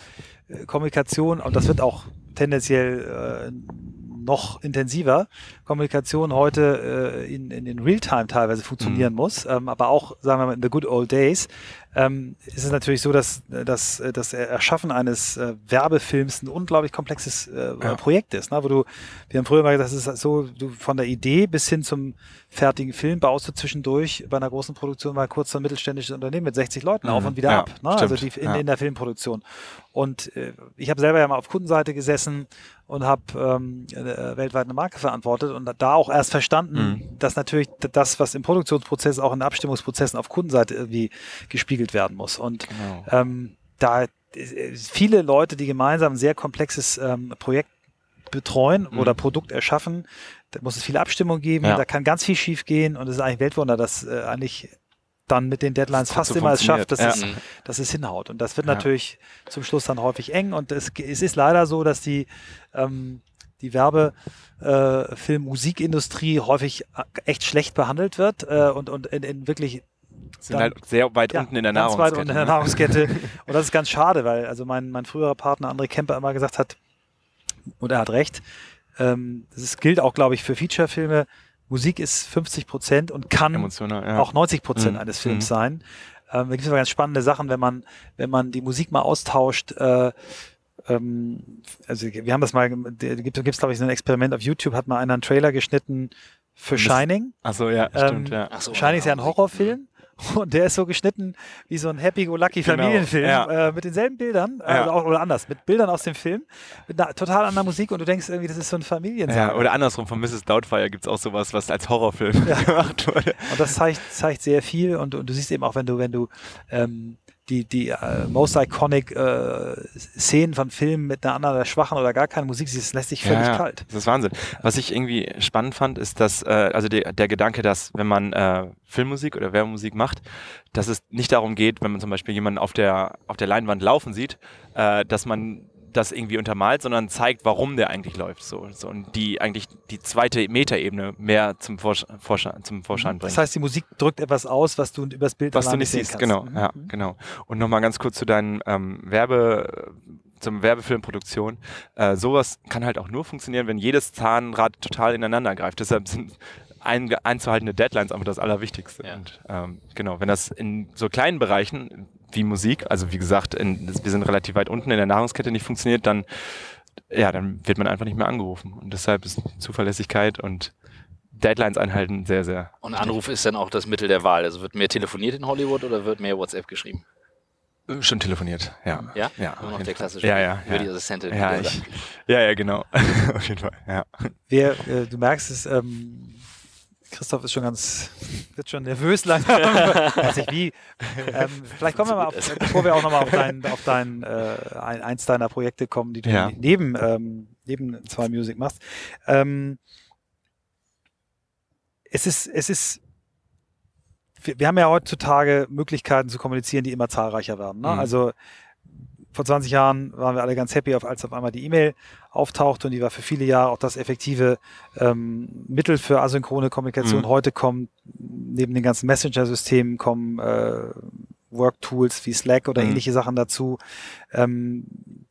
Kommunikation, und das wird auch tendenziell äh, noch intensiver Kommunikation heute äh, in, in, in Realtime teilweise funktionieren mhm. muss, ähm, aber auch, sagen wir mal, in the good old days, ähm, ist es natürlich so, dass, dass das Erschaffen eines äh, Werbefilms ein unglaublich komplexes äh, ja. Projekt ist. Ne? Wo du, wir haben früher mal gesagt, das ist so, du von der Idee bis hin zum fertigen Film baust du zwischendurch bei einer großen Produktion mal kurz so ein mittelständisches Unternehmen mit 60 Leuten mhm. auf und wieder ja, ab. Ne? Also die, in, ja. in, der Filmproduktion. Und äh, ich habe selber ja mal auf Kundenseite gesessen und habe ähm, äh, weltweit eine Marke verantwortet und da auch erst verstanden, mhm. dass natürlich das, was im Produktionsprozess auch in Abstimmungsprozessen auf Kundenseite irgendwie gespiegelt werden muss. Und genau. ähm, da äh, viele Leute, die gemeinsam ein sehr komplexes ähm, Projekt betreuen mhm. oder Produkt erschaffen, da muss es viele Abstimmung geben, ja. da kann ganz viel schief gehen und es ist eigentlich Weltwunder, dass äh, eigentlich dann mit den Deadlines fast immer es schafft, dass, ja. es, dass es hinhaut. Und das wird ja. natürlich zum Schluss dann häufig eng. Und es, es ist leider so, dass die, ähm, die Werbe, äh, Film, Musikindustrie häufig äh, echt schlecht behandelt wird äh, und, und in, in wirklich sind dann, halt sehr weit ja, unten in der Nahrungskette. Weit unten in der ne? Nahrungskette. und das ist ganz schade, weil also mein, mein früherer Partner André Kemper immer gesagt hat, und er hat recht, ähm, das gilt auch, glaube ich, für Feature-Filme. Musik ist 50 Prozent und kann ja. auch 90 Prozent mhm. eines Films mhm. sein. Ähm, da gibt es aber ganz spannende Sachen, wenn man, wenn man die Musik mal austauscht. Äh, ähm, also wir haben das mal, da gibt es, glaube ich, so ein Experiment auf YouTube, hat mal einer einen Trailer geschnitten für Shining. Achso, ja, stimmt, ja. Ach so, Shining ist ja ein Horrorfilm. Und der ist so geschnitten wie so ein Happy-Go-Lucky-Familienfilm genau. ja. äh, mit denselben Bildern, äh, ja. also auch, oder anders, mit Bildern aus dem Film, mit einer total anderen Musik und du denkst irgendwie, das ist so ein Familienfilm. Ja, oder andersrum, von Mrs. Doubtfire gibt es auch sowas, was als Horrorfilm ja. gemacht wurde. Und das zeigt, zeigt sehr viel und, und du siehst eben auch, wenn du, wenn du ähm, die, die äh, most iconic äh, Szenen von Filmen mit einer anderen, schwachen oder gar keine Musik, das lässt sich völlig ja, kalt. Das ist Wahnsinn. Was ich irgendwie spannend fand, ist, dass, äh, also der, der Gedanke, dass wenn man äh, Filmmusik oder Werbemusik macht, dass es nicht darum geht, wenn man zum Beispiel jemanden auf der, auf der Leinwand laufen sieht, äh, dass man das irgendwie untermalt, sondern zeigt, warum der eigentlich läuft. So, so und die eigentlich die zweite Metaebene mehr zum, Vorsch Vorschein, zum Vorschein bringt. Das heißt, die Musik drückt etwas aus, was du übers Bild was du nicht siehst. Kannst. Genau, mhm. ja, genau. Und nochmal ganz kurz zu deinen ähm, Werbe zum Werbefilmproduktion. Äh, sowas kann halt auch nur funktionieren, wenn jedes Zahnrad total ineinander greift. Deshalb sind ein, einzuhaltende Deadlines einfach das Allerwichtigste. Ja. Und ähm, genau, wenn das in so kleinen Bereichen wie Musik, also wie gesagt, in, wir sind relativ weit unten in der Nahrungskette nicht funktioniert, dann ja, dann wird man einfach nicht mehr angerufen. Und deshalb ist Zuverlässigkeit und Deadlines einhalten sehr, sehr. Und Anruf ist dann auch das Mittel der Wahl. Also wird mehr telefoniert in Hollywood oder wird mehr WhatsApp geschrieben? Äh, schon telefoniert, ja. Ja? Ja. Immer noch der klassische ja, ja, über ja. die Assistentin. Ja, ich, ja, ja, genau. Auf jeden Fall, ja. Wer, äh, du merkst es, ähm, Christoph ist schon ganz, wird schon nervös langsam. Weiß ich wie. Ähm, vielleicht kommen wir mal, auf, bevor wir auch nochmal auf dein, auf dein äh, eins deiner Projekte kommen, die du ja. neben, ähm, neben zwei Music machst. Ähm, es ist, es ist, wir, wir, haben ja heutzutage Möglichkeiten zu kommunizieren, die immer zahlreicher werden. Ne? Mhm. Also vor 20 Jahren waren wir alle ganz happy, als auf einmal die E-Mail auftauchte und die war für viele Jahre auch das effektive ähm, Mittel für asynchrone Kommunikation. Mhm. Heute kommen neben den ganzen Messenger-Systemen kommen äh, Work-Tools wie Slack oder mhm. ähnliche Sachen dazu. Ähm,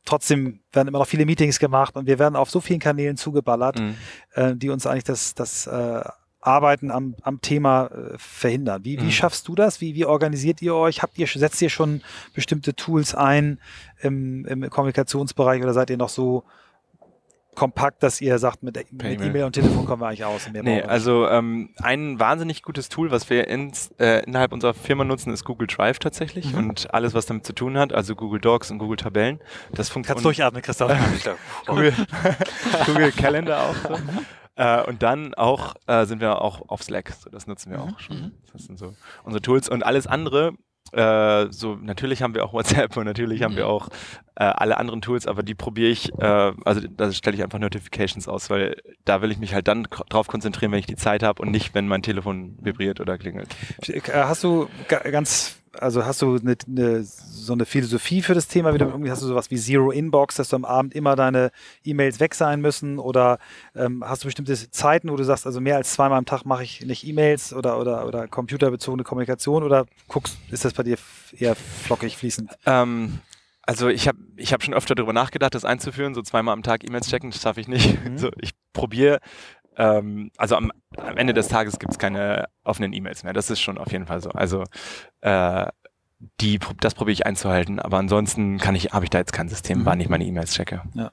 trotzdem werden immer noch viele Meetings gemacht und wir werden auf so vielen Kanälen zugeballert, mhm. äh, die uns eigentlich das, das äh, Arbeiten am, am Thema äh, verhindern. Wie, wie mhm. schaffst du das? Wie, wie organisiert ihr euch? Habt ihr, setzt ihr schon bestimmte Tools ein im, im Kommunikationsbereich oder seid ihr noch so kompakt, dass ihr sagt, mit E-Mail und Telefon kommen wir eigentlich aus? Nee, also ähm, ein wahnsinnig gutes Tool, was wir ins, äh, innerhalb unserer Firma nutzen, ist Google Drive tatsächlich mhm. und alles, was damit zu tun hat, also Google Docs und Google Tabellen. Das funktioniert. Kannst durchatmen, Christoph. Google, Google Calendar auch. So. Äh, und dann auch äh, sind wir auch auf Slack. So, das nutzen wir mhm. auch schon. Mhm. Das sind so unsere Tools. Und alles andere, äh, so natürlich haben wir auch WhatsApp und natürlich haben wir mhm. auch äh, alle anderen Tools, aber die probiere ich, äh, also da stelle ich einfach Notifications aus, weil da will ich mich halt dann drauf konzentrieren, wenn ich die Zeit habe und nicht, wenn mein Telefon vibriert oder klingelt. Äh, hast du ganz also hast du eine, eine, so eine Philosophie für das Thema? Wieder irgendwie hast du sowas wie Zero Inbox, dass du am Abend immer deine E-Mails weg sein müssen? Oder ähm, hast du bestimmte Zeiten, wo du sagst, also mehr als zweimal am Tag mache ich nicht E-Mails oder, oder, oder computerbezogene Kommunikation? Oder guckst, ist das bei dir eher flockig fließend? Ähm, Also ich habe ich hab schon öfter darüber nachgedacht, das einzuführen, so zweimal am Tag E-Mails checken, das schaffe ich nicht. Mhm. So, ich probiere, ähm, also am, am, Ende des Tages gibt es keine offenen E-Mails mehr. Das ist schon auf jeden Fall so. Also äh, die, das probiere ich einzuhalten, aber ansonsten kann ich, habe ich da jetzt kein System, mhm. wann ich meine E-Mails checke. Ja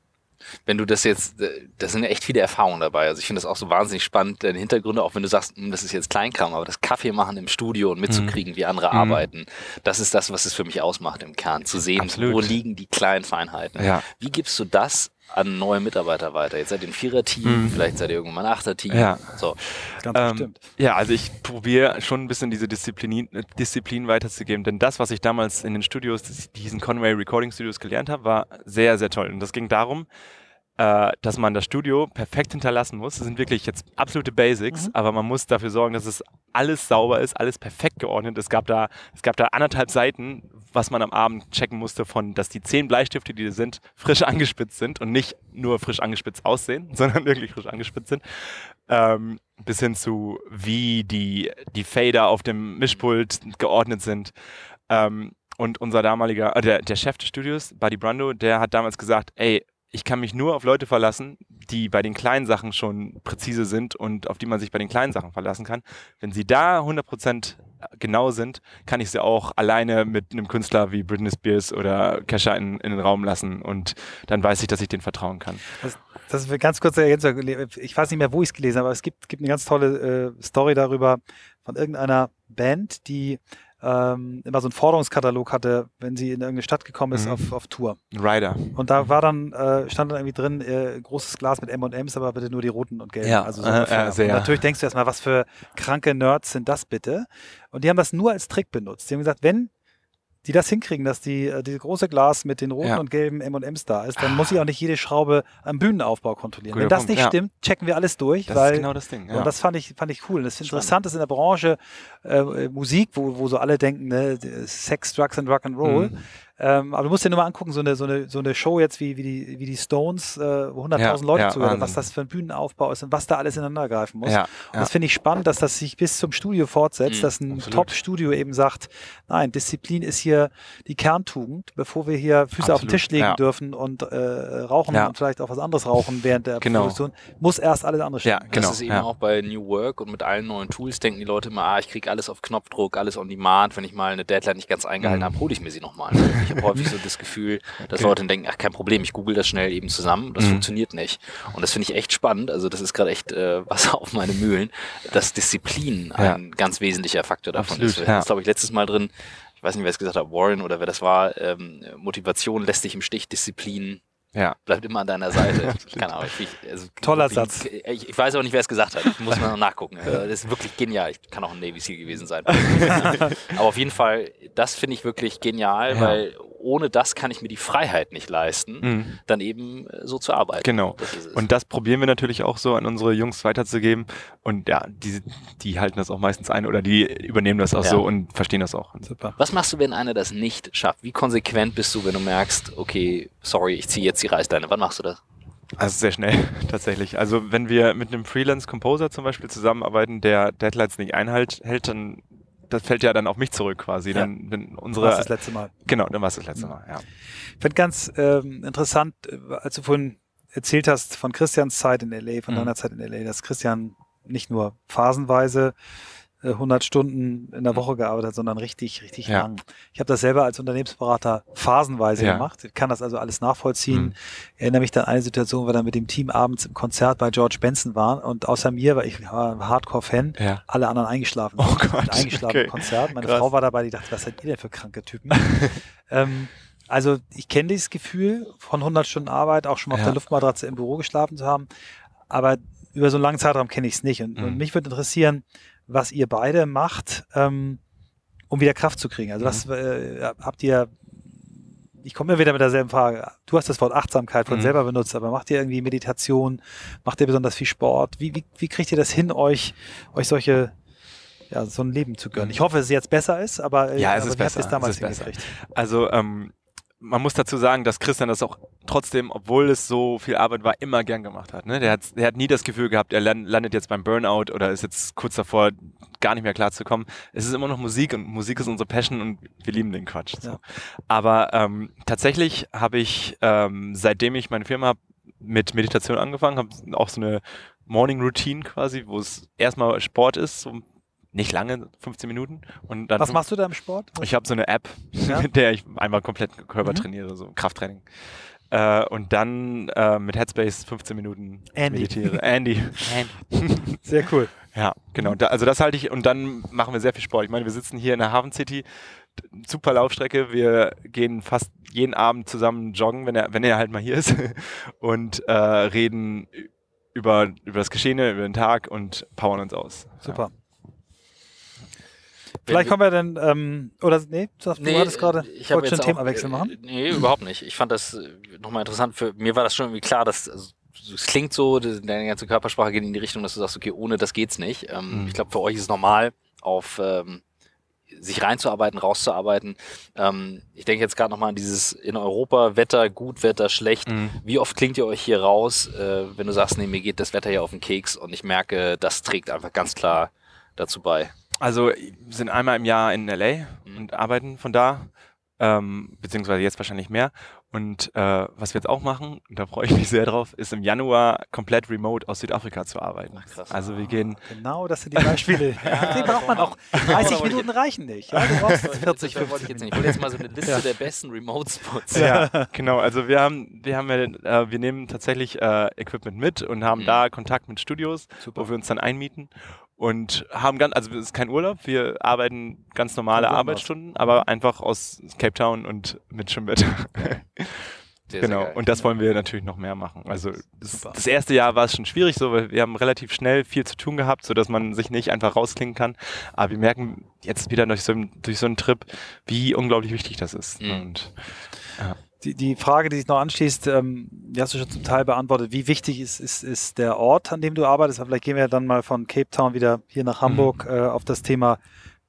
wenn du das jetzt, äh, da sind ja echt viele Erfahrungen dabei. Also ich finde das auch so wahnsinnig spannend, deine Hintergründe, auch wenn du sagst, hm, das ist jetzt Kleinkram, aber das Kaffee machen im Studio und mitzukriegen, mhm. wie andere mhm. arbeiten, das ist das, was es für mich ausmacht im Kern. Zu sehen, Absolut. wo liegen die kleinen Feinheiten. Ja. Wie gibst du das an neue Mitarbeiter weiter? Jetzt seid ihr ein Vierer-Team, mhm. vielleicht seid ihr irgendwann ein Achter-Team. Ja. So. Ganz ähm, bestimmt. Ja, also ich probiere schon ein bisschen diese Disziplin, Disziplin weiterzugeben, denn das, was ich damals in den Studios, diesen Conway Recording Studios gelernt habe, war sehr, sehr toll. Und das ging darum, äh, dass man das Studio perfekt hinterlassen muss. Das sind wirklich jetzt absolute Basics, mhm. aber man muss dafür sorgen, dass es alles sauber ist, alles perfekt geordnet. Es gab da, es gab da anderthalb Seiten, was man am Abend checken musste, von, dass die zehn Bleistifte, die da sind, frisch angespitzt sind und nicht nur frisch angespitzt aussehen, sondern wirklich frisch angespitzt sind. Ähm, bis hin zu, wie die, die Fader auf dem Mischpult geordnet sind. Ähm, und unser damaliger, äh, der, der Chef des Studios, Buddy Brando, der hat damals gesagt, ey, ich kann mich nur auf Leute verlassen, die bei den kleinen Sachen schon präzise sind und auf die man sich bei den kleinen Sachen verlassen kann. Wenn sie da 100% genau sind, kann ich sie auch alleine mit einem Künstler wie Britney Spears oder Kesha in, in den Raum lassen und dann weiß ich, dass ich denen vertrauen kann. Das, das ist ganz kurz. Ich weiß nicht mehr, wo ich es gelesen habe, aber es gibt, gibt eine ganz tolle äh, Story darüber von irgendeiner Band, die ähm, immer so einen Forderungskatalog hatte, wenn sie in irgendeine Stadt gekommen ist mhm. auf, auf Tour. Rider. Und da war dann, äh, stand dann irgendwie drin, äh, großes Glas mit M&M's, aber bitte nur die roten und gelben. Ja, also so äh, äh, natürlich denkst du erstmal, was für kranke Nerds sind das bitte? Und die haben das nur als Trick benutzt. Die haben gesagt, wenn die das hinkriegen, dass die, äh, diese große Glas mit den roten ja. und gelben M&M's da ist, dann muss ich auch nicht jede Schraube am Bühnenaufbau kontrollieren. Guter Wenn das Punkt. nicht ja. stimmt, checken wir alles durch. Das weil, ist genau das Ding. Ja. Und das fand ich, fand ich cool. Und das Interessante ist in der Branche äh, Musik, wo, wo so alle denken, ne, Sex, Drugs and Rock'n'Roll. Mhm ähm, aber du musst dir nur mal angucken, so eine, so eine, so eine Show jetzt wie, wie, die, wie die Stones, äh, wo 100.000 ja, Leute ja, zuhören, was das für ein Bühnenaufbau ist und was da alles ineinander greifen muss. Ja, und das finde ich spannend, dass das sich bis zum Studio fortsetzt, mhm, dass ein Top-Studio eben sagt, nein, Disziplin ist hier die Kerntugend, bevor wir hier Füße absolut, auf den Tisch legen dürfen und äh, rauchen und vielleicht auch was anderes rauchen während der genau. Produktion, muss erst alles andere stehen. Ja, genau. Das ist eben auch bei New Work und mit allen neuen Tools denken die Leute immer, ah, ich kriege alles auf Knopfdruck, alles on demand, wenn ich mal eine Deadline nicht ganz eingehalten mhm. habe, hole ich mir sie nochmal. Ich habe häufig so das Gefühl, dass okay. Leute denken, ach kein Problem, ich google das schnell eben zusammen. Das mhm. funktioniert nicht. Und das finde ich echt spannend. Also das ist gerade echt äh, Wasser auf meine Mühlen, dass Disziplin ja. ein ganz wesentlicher Faktor davon Absolut, ist. Wir ja. glaube ich, letztes Mal drin, ich weiß nicht, wer es gesagt hat, Warren oder wer das war, ähm, Motivation lässt dich im Stich, Disziplin ja. Bleibt immer an deiner Seite. Keine Ahnung. Ich, also, Toller Satz. Ich, ich, weiß auch nicht, wer es gesagt hat. Ich muss mal noch nachgucken. Das ist wirklich genial. Ich kann auch ein Navy SEAL gewesen sein. Aber auf jeden Fall, das finde ich wirklich genial, ja. weil ohne das kann ich mir die Freiheit nicht leisten, mhm. dann eben äh, so zu arbeiten. Genau. Das und das probieren wir natürlich auch so an unsere Jungs weiterzugeben. Und ja, die, die halten das auch meistens ein oder die übernehmen das auch ja. so und verstehen das auch. Was machst du, wenn einer das nicht schafft? Wie konsequent bist du, wenn du merkst, okay, sorry, ich ziehe jetzt die Reißleine? Wann machst du das? Also sehr schnell tatsächlich. Also wenn wir mit einem Freelance Composer zum Beispiel zusammenarbeiten, der Deadlines nicht einhält, hält, dann das fällt ja dann auf mich zurück quasi. Ja. Dann, wenn unsere, das, das letzte Mal. Genau, dann war es das letzte Mal, ja. Ich finde ganz ähm, interessant, äh, als du vorhin erzählt hast von Christians Zeit in LA, von mhm. deiner Zeit in LA, dass Christian nicht nur phasenweise 100 äh, Stunden in der mhm. Woche gearbeitet, sondern richtig, richtig ja. lang. Ich habe das selber als Unternehmensberater phasenweise ja. gemacht. Ich kann das also alles nachvollziehen. Mhm. Ich erinnere mich dann an eine Situation, wo wir dann mit dem Team abends im Konzert bei George Benson waren und außer mir, weil ich war ein Hardcore-Fan, ja. alle anderen eingeschlafen. Oh Gott. Eingeschlafen okay. im Konzert. Meine Krass. Frau war dabei, die dachte, was seid ihr denn für kranke Typen? ähm, also ich kenne dieses Gefühl von 100 Stunden Arbeit, auch schon mal auf der Luftmatratze im Büro geschlafen zu haben, aber über so einen langen Zeitraum kenne ich es nicht. Und, mhm. und mich würde interessieren, was ihr beide macht, ähm, um wieder Kraft zu kriegen. Also mhm. was äh, habt ihr, ich komme mir wieder mit derselben Frage, du hast das Wort Achtsamkeit von mhm. selber benutzt, aber macht ihr irgendwie Meditation, macht ihr besonders viel Sport? Wie, wie, wie kriegt ihr das hin, euch, euch solche ja, so ein Leben zu gönnen. Ich hoffe, dass es jetzt besser ist, aber äh, ja, es aber ist besser. Es damals es ist besser. Also ähm, man muss dazu sagen, dass Christian das auch trotzdem, obwohl es so viel Arbeit war, immer gern gemacht hat. Ne? Der, hat der hat nie das Gefühl gehabt, er landet jetzt beim Burnout oder ist jetzt kurz davor, gar nicht mehr klarzukommen. Es ist immer noch Musik und Musik ist unsere Passion und wir lieben den Quatsch. So. Ja. Aber ähm, tatsächlich habe ich, ähm, seitdem ich meine Firma habe, mit Meditation angefangen, habe auch so eine Morning Routine quasi, wo es erstmal Sport ist, so nicht lange, 15 Minuten. Und dann Was machst du da im Sport? ich habe so eine App, Ja. mit der ich einmal komplett Körper Mhm. trainiere, so Krafttraining. Äh, und dann äh, mit Headspace 15 Minuten Andy. meditiere. Andy. Sehr cool. Ja, genau. Da, also das halte ich und dann machen wir sehr viel Sport. Ich meine, wir sitzen hier in der Hafen City, super Laufstrecke. Wir gehen fast jeden Abend zusammen joggen, wenn er, wenn er halt mal hier ist und äh, reden über, über das Geschehene, über den Tag und powern uns aus. Super. Vielleicht kommen wir dann, ähm, oder nee, du, du hattest gerade, ich einen auch- Themawechsel machen? Nee, überhaupt nicht. Ich fand das äh, nochmal interessant. Für mir war das schon irgendwie klar, dass also, es klingt so, deine ganze Körpersprache geht in die Richtung, dass du sagst, okay, ohne das geht's nicht. Ähm, Mhm. Ich glaube, für euch ist es normal, auf ähm, sich reinzuarbeiten, rauszuarbeiten. Ähm, ich denke jetzt gerade nochmal an dieses in Europa Wetter, gut Wetter, schlecht. Mhm. Wie oft klingt ihr euch hier raus, äh, wenn du sagst, nee, mir geht das Wetter hier auf den Keks und ich merke, das trägt einfach ganz klar dazu bei. Also wir sind einmal im Jahr in LA Mhm. und arbeiten von da, ähm, beziehungsweise jetzt wahrscheinlich mehr. Und äh, was wir jetzt auch machen, und da freue ich mich sehr drauf, ist im Januar komplett remote aus Südafrika zu arbeiten. Ach, krass. Also wir gehen, Genau, das sind die Beispiele. Die braucht man auch. 30 Minuten reichen nicht. Ja, du brauchst 40, Das wollte ich 50 jetzt nicht. Ich wollte jetzt mal so eine Liste Ja. der besten Remote-Spots. ja, genau. Also wir haben, wir haben, ja, äh, wir nehmen tatsächlich äh, Equipment mit und haben Mhm. da Kontakt mit Studios, wo wir uns dann einmieten und haben ganz, also es ist kein Urlaub, wir arbeiten ganz normale. Arbeitsstunden, aber einfach aus Cape Town und mit schönem Wetter. Sehr, sehr genau. geil. Und das wollen wir natürlich noch mehr machen. Also das, das erste Jahr war es schon schwierig, so, weil wir haben relativ schnell viel zu tun gehabt, so dass man sich nicht einfach rausklingen kann. Aber wir merken jetzt wieder durch so, einen- durch so einen Trip, wie unglaublich wichtig das ist. Mhm. Und Die, die Frage, die sich noch anschließt, ähm, die hast du schon zum Teil beantwortet. Wie wichtig ist, ist, ist der Ort, an dem du arbeitest? Aber vielleicht gehen wir dann mal von Cape Town wieder hier nach Hamburg äh, auf das Thema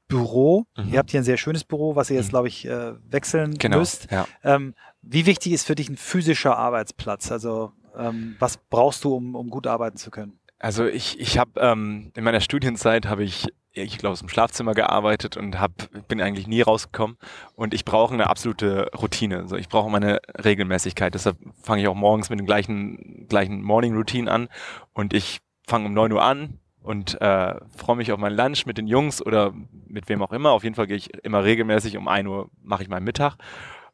Büro. Mhm. Ihr habt hier ein sehr schönes Büro, was ihr jetzt, Mhm. glaube ich, äh, wechseln genau. müsst. Ja. Ähm, wie wichtig ist für dich ein physischer Arbeitsplatz? Also ähm, was brauchst du, um, um gut arbeiten zu können? Also ich, ich habe ähm, in meiner Studienzeit habe ich, ich glaube, im Schlafzimmer gearbeitet und hab, bin eigentlich nie rausgekommen. Und ich brauche eine absolute Routine. Also ich brauche meine Regelmäßigkeit. Deshalb fange ich auch morgens mit dem gleichen, gleichen Morning Routine an. Und ich fange um 9 Uhr an und äh, freue mich auf mein Lunch mit den Jungs oder mit wem auch immer. Auf jeden Fall gehe ich immer regelmäßig um 1 Uhr mache ich meinen Mittag.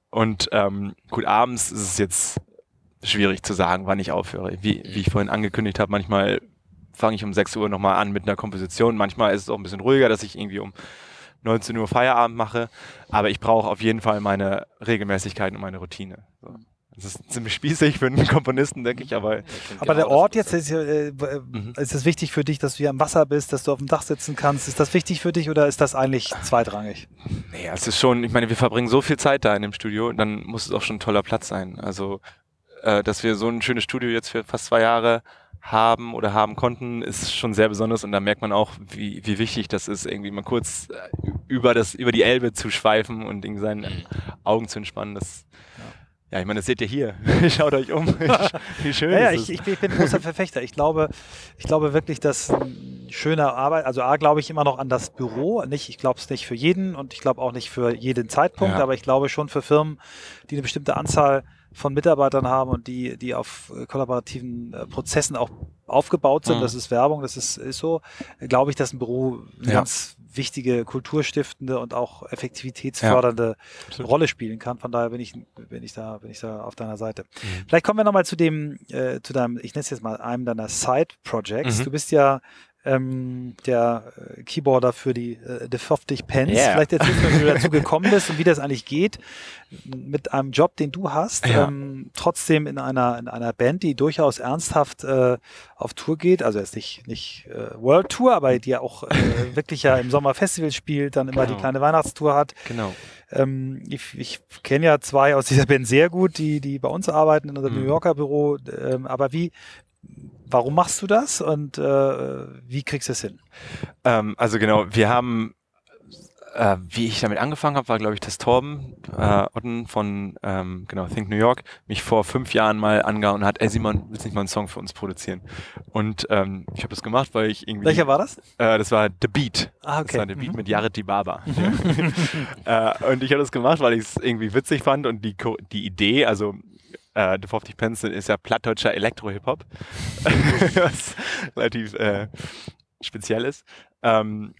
Und ähm, gut, abends ist es jetzt schwierig zu sagen, wann ich aufhöre. Wie, wie ich vorhin angekündigt habe, manchmal fange ich um 6 Uhr nochmal an mit einer Komposition. Manchmal ist es auch ein bisschen ruhiger, dass ich irgendwie um 19 Uhr Feierabend mache. Aber ich brauche auf jeden Fall meine Regelmäßigkeit und meine Routine. So. Das ist ziemlich spießig für einen Komponisten, denke ich, aber Aber der Genau, Ort jetzt, ist, ja, äh, äh, Mhm. ist es wichtig für dich, dass du hier am Wasser bist, dass du auf dem Dach sitzen kannst? Ist das wichtig für dich oder ist das eigentlich zweitrangig? nee, es ist schon, ich meine, wir verbringen so viel Zeit da in dem Studio, dann muss es auch schon ein toller Platz sein. Also, äh, dass wir so ein schönes Studio jetzt für fast zwei Jahre haben oder haben konnten, ist schon sehr besonders und da merkt man auch, wie, wie wichtig das ist, irgendwie mal kurz äh, über das, über die Elbe zu schweifen und in seinen Mhm. Augen zu entspannen. Das, ja, ich meine, das seht ihr hier. Schaut euch um. wie schön Ja, ja ist ich, es. ich, bin- ich bin ein großer Verfechter. Ich glaube, ich glaube wirklich, dass schöner Arbeit, also A, glaube ich immer noch an das Büro. Nicht, ich glaube es nicht für jeden und ich glaube auch nicht für jeden Zeitpunkt, Ja. aber ich glaube schon für Firmen, die eine bestimmte Anzahl von Mitarbeitern haben und die, die auf äh, kollaborativen äh, Prozessen auch aufgebaut sind, Mhm. das ist Werbung, das ist, ist so, glaube ich, dass ein Büro eine Ja. ganz wichtige kulturstiftende und auch effektivitätsfördernde Absolut. Rolle spielen kann. Von daher bin ich, bin ich da, bin ich da auf deiner Seite. Mhm. Vielleicht kommen wir nochmal zu dem, äh, zu deinem, ich nenne es jetzt mal einem deiner Side-Projects. Mhm. Du bist ja ähm, der äh, Keyboarder für die äh, The 50 Pence. Yeah. Vielleicht erzählst du mir, wie du dazu gekommen bist und wie das eigentlich geht, mit einem Job, den du hast, Ja. ähm, trotzdem in einer, in einer Band, die durchaus ernsthaft äh, auf Tour geht, also jetzt nicht, nicht äh, World Tour, aber die ja auch äh, wirklich ja im Sommer Festivals spielt, dann immer die Genau. kleine Weihnachtstour hat. Genau. Ähm, ich ich kenne ja zwei aus dieser Band sehr gut, die, die bei uns arbeiten in unserem Mhm. New Yorker Büro. Ähm, aber wie, warum machst du das und äh, wie kriegst du es hin? Ähm, also genau, wir haben äh, wie ich damit angefangen habe, war, glaube ich, dass Torben äh, Otten von ähm, genau Think New York mich vor fünf Jahren mal angehauen hat, ey Simon, willst du nicht mal einen Song für uns produzieren? Und ähm, ich habe das gemacht, weil ich irgendwie... Welcher war das? Äh, das war The Beat. Ah, okay. Das war The Beat Mhm. mit Jared Dibaba. äh, und ich habe das gemacht, weil ich es irgendwie witzig fand und die, die Idee, also äh, The 50 Pence ist ja plattdeutscher Elektro-Hip-Hop, was relativ äh, speziell ist. Ähm,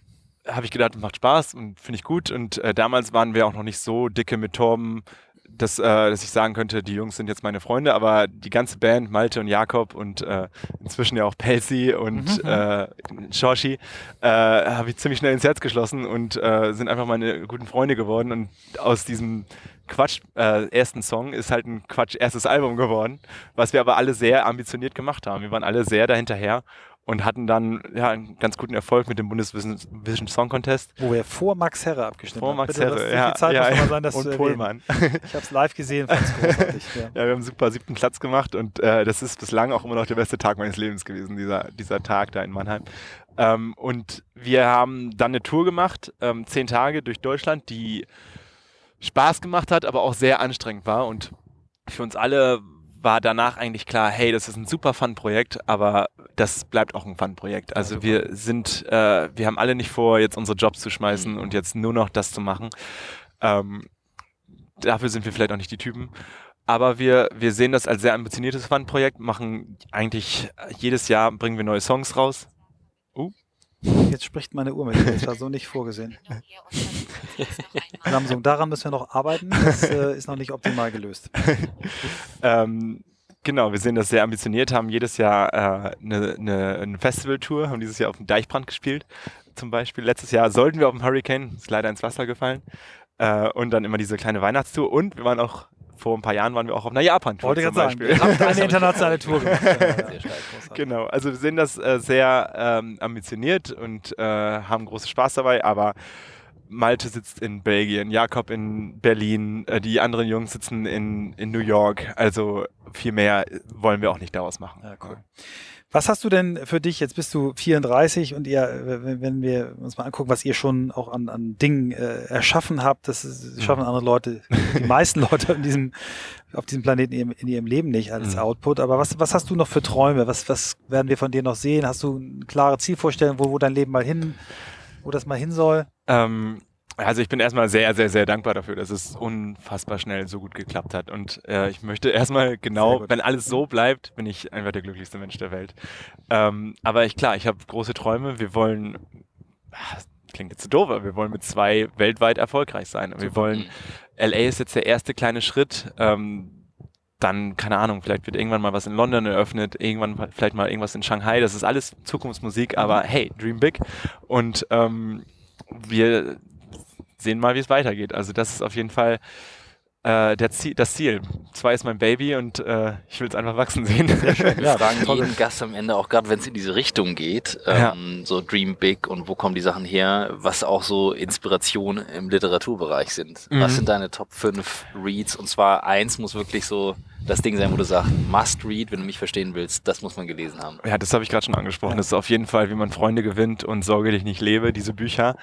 habe ich gedacht, macht Spaß und finde ich gut. Und äh, damals waren wir auch noch nicht so dicke mit Torben, dass, äh, dass ich sagen könnte, die Jungs sind jetzt meine Freunde, aber die ganze Band, Malte und Jakob und äh, inzwischen ja auch Pelzi und Mhm. äh, Shoshi, äh, habe ich ziemlich schnell ins Herz geschlossen und äh, sind einfach meine guten Freunde geworden. Und aus diesem Quatsch äh, ersten Song ist halt ein Quatsch erstes Album geworden, was wir aber alle sehr ambitioniert gemacht haben. Wir waren alle sehr dahinterher und hatten dann ja einen ganz guten Erfolg mit dem Bundesvision Song Contest. Wo wir vor Max Herre abgeschnitten Vor haben. Max Bitte, Herre, ja, Zeit ja, ja. sein, das zu und erwähnen. Pohlmann. Ich habe es live gesehen, fand es großartig. Ja. Ja, wir haben einen super siebten Platz gemacht und äh, das ist bislang auch immer noch der beste Tag meines Lebens gewesen, dieser, dieser Tag da in Mannheim. Ähm, und wir haben dann eine Tour gemacht, ähm, zehn Tage durch Deutschland, die Spaß gemacht hat, aber auch sehr anstrengend war. Und für uns alle war danach eigentlich klar, hey, das ist ein super Fun-Projekt, aber das bleibt auch ein Fun-Projekt. Also wir sind, äh, wir haben alle nicht vor, jetzt unsere Jobs zu schmeißen und jetzt nur noch das zu machen. Ähm, dafür sind wir vielleicht auch nicht die Typen. Aber wir, wir sehen das als sehr ambitioniertes Fun-Projekt, machen eigentlich jedes Jahr, bringen wir neue Songs raus. Jetzt spricht meine Uhr mit mir. Das war so nicht vorgesehen. Samsung, daran müssen wir noch arbeiten. Das äh, ist noch nicht optimal gelöst. Ähm, genau, wir sehen das sehr ambitioniert, haben jedes Jahr äh, eine, eine, eine Festival-Tour, haben dieses Jahr auf dem Deichbrand gespielt, zum Beispiel. Letztes Jahr sollten wir auf dem Hurricane, ist leider ins Wasser gefallen. Äh, und dann immer diese kleine Weihnachtstour. Und wir waren auch, vor ein paar Jahren waren wir auch auf einer Japan-Tour Wollte gerade sagen, ihr habt eine internationale Tour gemacht. Genau, also wir sehen das äh, sehr ähm, ambitioniert und äh, haben großen Spaß dabei, aber Malte sitzt in Belgien, Jakob in Berlin, äh, die anderen Jungs sitzen in, in New York, also viel mehr wollen wir auch nicht daraus machen. Ja, cool. Was hast du denn für dich? Jetzt bist du 34 und ihr, wenn- wir uns mal angucken, was ihr schon auch an, an Dingen äh, erschaffen habt, das ist, das schaffen andere Leute, die meisten Leute in diesem, auf diesem Planeten in ihrem, in ihrem Leben nicht als Mhm. Output. Aber was, was hast du noch für Träume? Was, was werden wir von dir noch sehen? Hast du eine klare Zielvorstellung, wo, wo dein Leben mal hin, wo das mal hin soll? Ähm, also ich bin erstmal sehr, sehr, sehr dankbar dafür, dass es unfassbar schnell so gut geklappt hat. Und äh, ich möchte erstmal genau, wenn alles so bleibt, bin ich einfach der glücklichste Mensch der Welt. Ähm, aber ich, klar, ich habe große Träume. Wir wollen, ah, klingt jetzt so doof, aber wir wollen mit zwei weltweit erfolgreich sein. Und wir wollen, LA ist jetzt der erste kleine Schritt. Ähm, dann, keine Ahnung, vielleicht wird irgendwann mal was in London eröffnet, irgendwann vielleicht mal irgendwas in Shanghai. Das ist alles Zukunftsmusik, aber hey, dream big. Und ähm, wir sehen mal, wie es weitergeht. Also das ist auf jeden Fall äh, der Ziel, das Ziel. Zwei ist mein Baby und äh, ich will es einfach wachsen sehen. Wir Ja, fragen tolle- jeden Gast am Ende auch gerade, wenn es in diese Richtung geht, Ja. ähm, so Dream Big und wo kommen die Sachen her, was auch so Inspiration im Literaturbereich sind. Mhm. Was sind deine Top 5 Reads? Und zwar eins muss wirklich so das Ding sein, wo du sagst, must read, wenn du mich verstehen willst, das muss man gelesen haben. Ja, das habe ich gerade schon angesprochen. Das ist auf jeden Fall, wie man Freunde gewinnt und Sorge dich nicht lebe, diese Bücher.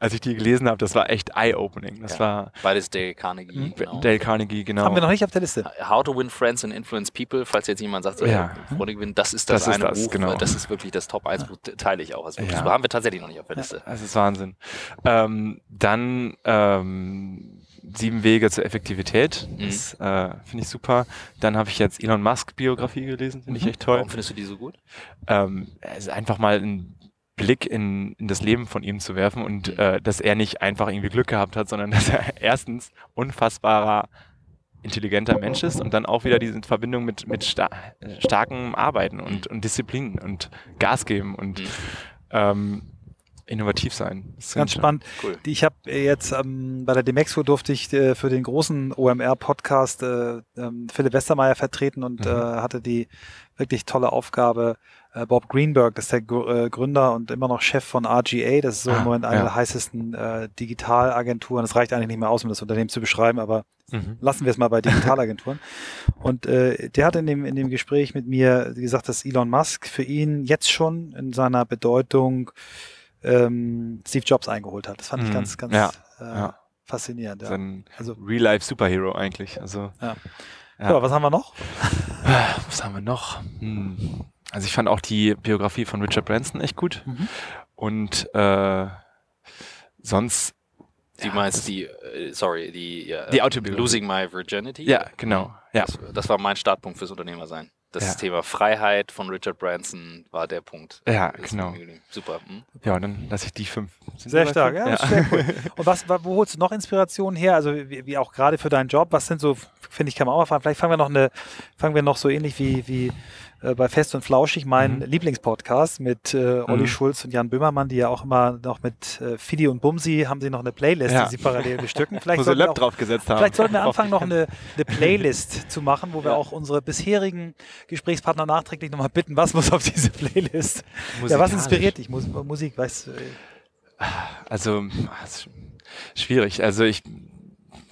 Als ich die gelesen habe, das war echt eye-opening. Das Ja. war Beides Dale Carnegie. Mhm. Genau. Dale Carnegie, genau. Haben wir noch nicht auf der Liste. How to Win Friends and Influence People, falls jetzt jemand sagt, äh, Ja. Freunde gewinnen, das ist das, Das ist eine das, Buch, genau. das ist wirklich das Top 1 Buch, teile ich auch. Also Ja. super. haben wir tatsächlich noch nicht auf der Liste. Das ist Wahnsinn. Ähm, dann ähm, Sieben Wege zur Effektivität. Mhm. Das äh, finde ich super. Dann habe ich jetzt Elon Musk Biografie gelesen, finde ich echt toll. Warum findest du die so gut? ähm, also einfach mal einen Blick in, in das Leben von ihm zu werfen und Mhm. äh, dass er nicht einfach irgendwie Glück gehabt hat, sondern dass er erstens unfassbarer intelligenter Mensch ist und dann auch wieder diese Verbindung mit, mit sta äh, starkem Arbeiten und, und Disziplin und Gas geben und Mhm. ähm, innovativ sein. Das Ganz spannend. Cool. Ich habe jetzt ähm, bei der Demexco durfte ich äh, für den großen OMR-Podcast äh, ähm, Philipp Westermeier vertreten und Mhm. äh, hatte die wirklich tolle Aufgabe. Äh, Bob Greenberg, das ist der äh, Gründer und immer noch Chef von RGA. Das ist so im Ah, Moment eine ja. der heißesten äh, Digitalagenturen. Das reicht eigentlich nicht mehr aus, um das Unternehmen zu beschreiben, aber Mhm. lassen wir es mal bei Digitalagenturen. Und äh, der hat in dem, in dem Gespräch mit mir gesagt, dass Elon Musk für ihn jetzt schon in seiner Bedeutung ähm, Steve Jobs eingeholt hat. Das fand ich Mhm. ganz, ganz Ja, äh, ja. faszinierend. Ja. ein Also, Real-Life-Superhero eigentlich. Also, ja. Ja. Ja, was haben wir noch? was haben wir noch? Hm. Also ich fand auch die Biografie von Richard Branson echt gut. Mhm. Und äh, sonst, Du meinst die, äh, sorry, die, ja, Die Autobiografie. Losing My Virginity? ja, genau. Ja, Das, das war mein Startpunkt fürs Unternehmersein. Das Ja. Thema Freiheit von Richard Branson war der Punkt. Ja, genau. Super. Hm? ja, dann lasse ich die fünf. Sind Sehr stark, fünf? ja, das ist sehr cool. Und was, wa- wo holst du noch Inspirationen her? Also wie, wie auch gerade für deinen Job, was sind so, finde ich, kann man auch mal fragen, vielleicht fangen wir noch eine, fangen wir noch so ähnlich wie, wie äh, bei Fest und Flauschig, mein Mhm. Lieblingspodcast mit äh, Olli Mhm. Schulz und Jan Böhmermann, die ja auch immer noch mit äh, Fidi und Bumsi haben sie noch eine Playlist, Ja. die sie parallel bestücken. Vielleicht Wo sie sollten wir Lab auch, draufgesetzt haben. Vielleicht sollten wir anfangen, noch eine, eine Playlist zu machen, wo wir Ja. auch unsere bisherigen Gesprächspartner nachträglich nochmal bitten, was muss auf diese Playlist. Ja, was inspiriert dich? Mus Musik, weißt du? Also, ist schwierig. Also ich,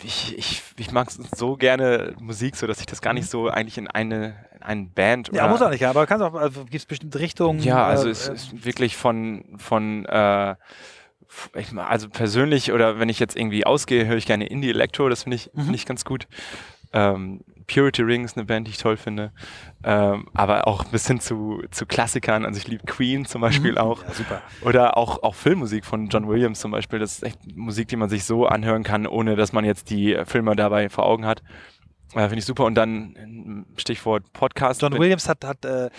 ich, ich, ich mag so gerne Musik, so dass ich das gar nicht so eigentlich in eine, in eine Band Ja, muss auch nicht, aber kannst auch, also gibt es bestimmte Richtungen. Ja, also äh, es ist wirklich von, von äh, ich, also persönlich oder wenn ich jetzt irgendwie ausgehe, höre ich gerne Indie Electro, das finde ich, Mhm. finde ich ganz gut. Ähm, Purity Ring ist eine Band, die ich toll finde. Ähm, aber auch bis hin zu, zu Klassikern, also ich liebe Queen zum Beispiel Mhm. auch. Ja, super. Oder auch, auch Filmmusik von John Williams zum Beispiel. Das ist echt Musik, die man sich so anhören kann, ohne dass man jetzt die Filme dabei vor Augen hat. Äh, Finde ich super. Und dann ähm, Stichwort Podcast. John Williams hat, hat, äh,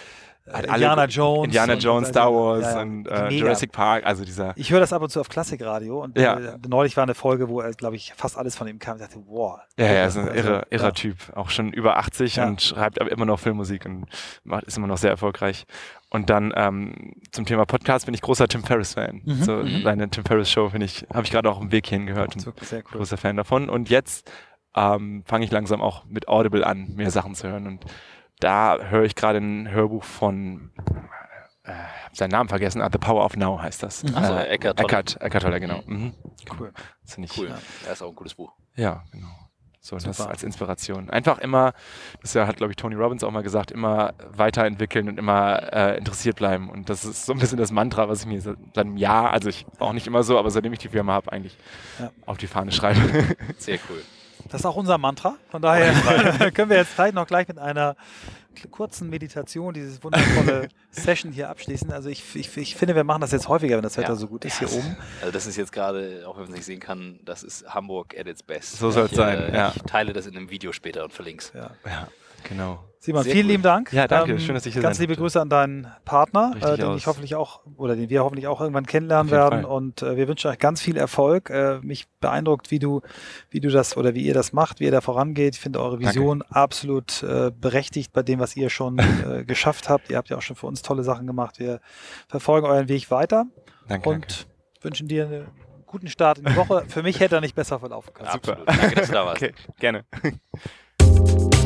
Äh, alle- Indiana Jones. Indiana Jones, Star Wars ja, ja, und äh. Jurassic Park, also dieser. Ich höre das ab und zu auf Klassikradio und Ja. äh, neulich war eine Folge, wo, glaube ich, fast alles von ihm kam. Ich dachte, wow. Ja, ja, ist ein Also, irre, irrer. Typ. Auch schon über 80 Ja. und schreibt aber immer noch Filmmusik und macht, ist immer noch sehr erfolgreich. Und dann ähm, zum Thema Podcast bin ich großer Tim Ferriss-Fan. Mhm, So mhm. seine Tim Ferriss-Show finde ich, habe ich gerade auch im Weg hierhin gehört So, Sehr cool. großer Fan davon. Und jetzt ähm, fange ich langsam auch mit Audible an, mehr Sachen zu hören. Und da höre ich gerade ein Hörbuch von, äh, hab seinen Namen vergessen, ah, The Power of Now heißt das. Mhm. Ach so, Äh, Eckhart Tolle. Eckhart, Eckhart Tolle, genau. Mhm. Cool. Das finde ich Cool. Ja. Ja. ist auch ein cooles Buch. ja, genau. So, das Super. als Inspiration. Einfach immer, das ja, hat, glaube ich, Tony Robbins auch mal gesagt, immer weiterentwickeln und immer äh, interessiert bleiben. Und das ist so ein bisschen das Mantra, was ich mir seit, seit einem Jahr, also ich auch nicht immer so, aber seitdem ich die Firma habe, eigentlich Ja. auf die Fahne schreibe. Sehr cool. Das ist auch unser Mantra. Von daher können wir jetzt vielleicht noch gleich mit einer kurzen Meditation dieses wundervolle Session hier abschließen. Also ich, ich, ich finde, wir machen das jetzt häufiger, wenn das Wetter Ja. so gut ist hier oben. Also das ist jetzt gerade, auch wenn man es nicht sehen kann, das ist Hamburg at its best. So soll's Ich, sein, äh, ja. Ich teile das in einem Video später und verlinke es. Ja. Genau. Simon, Sehr vielen cool. lieben Dank. Ähm, Ja, danke. Schön, dass ich hier Ganz liebe durfte. Grüße an deinen Partner, äh, den aus. ich hoffentlich auch, oder den wir hoffentlich auch irgendwann kennenlernen werden. Fall. Und äh, wir wünschen euch ganz viel Erfolg. Äh, mich beeindruckt, wie du, wie du das oder wie ihr das macht, wie ihr da vorangeht. Ich finde eure Vision absolut äh, berechtigt bei dem, was ihr schon äh, geschafft habt. Ihr habt ja auch schon für uns tolle Sachen gemacht. Wir verfolgen euren Weg weiter Danke, und danke. wünschen dir einen guten Start in die Woche. Für mich hätte er nicht besser verlaufen können. Super. Absolut. Danke, dass du da warst. Okay, gerne.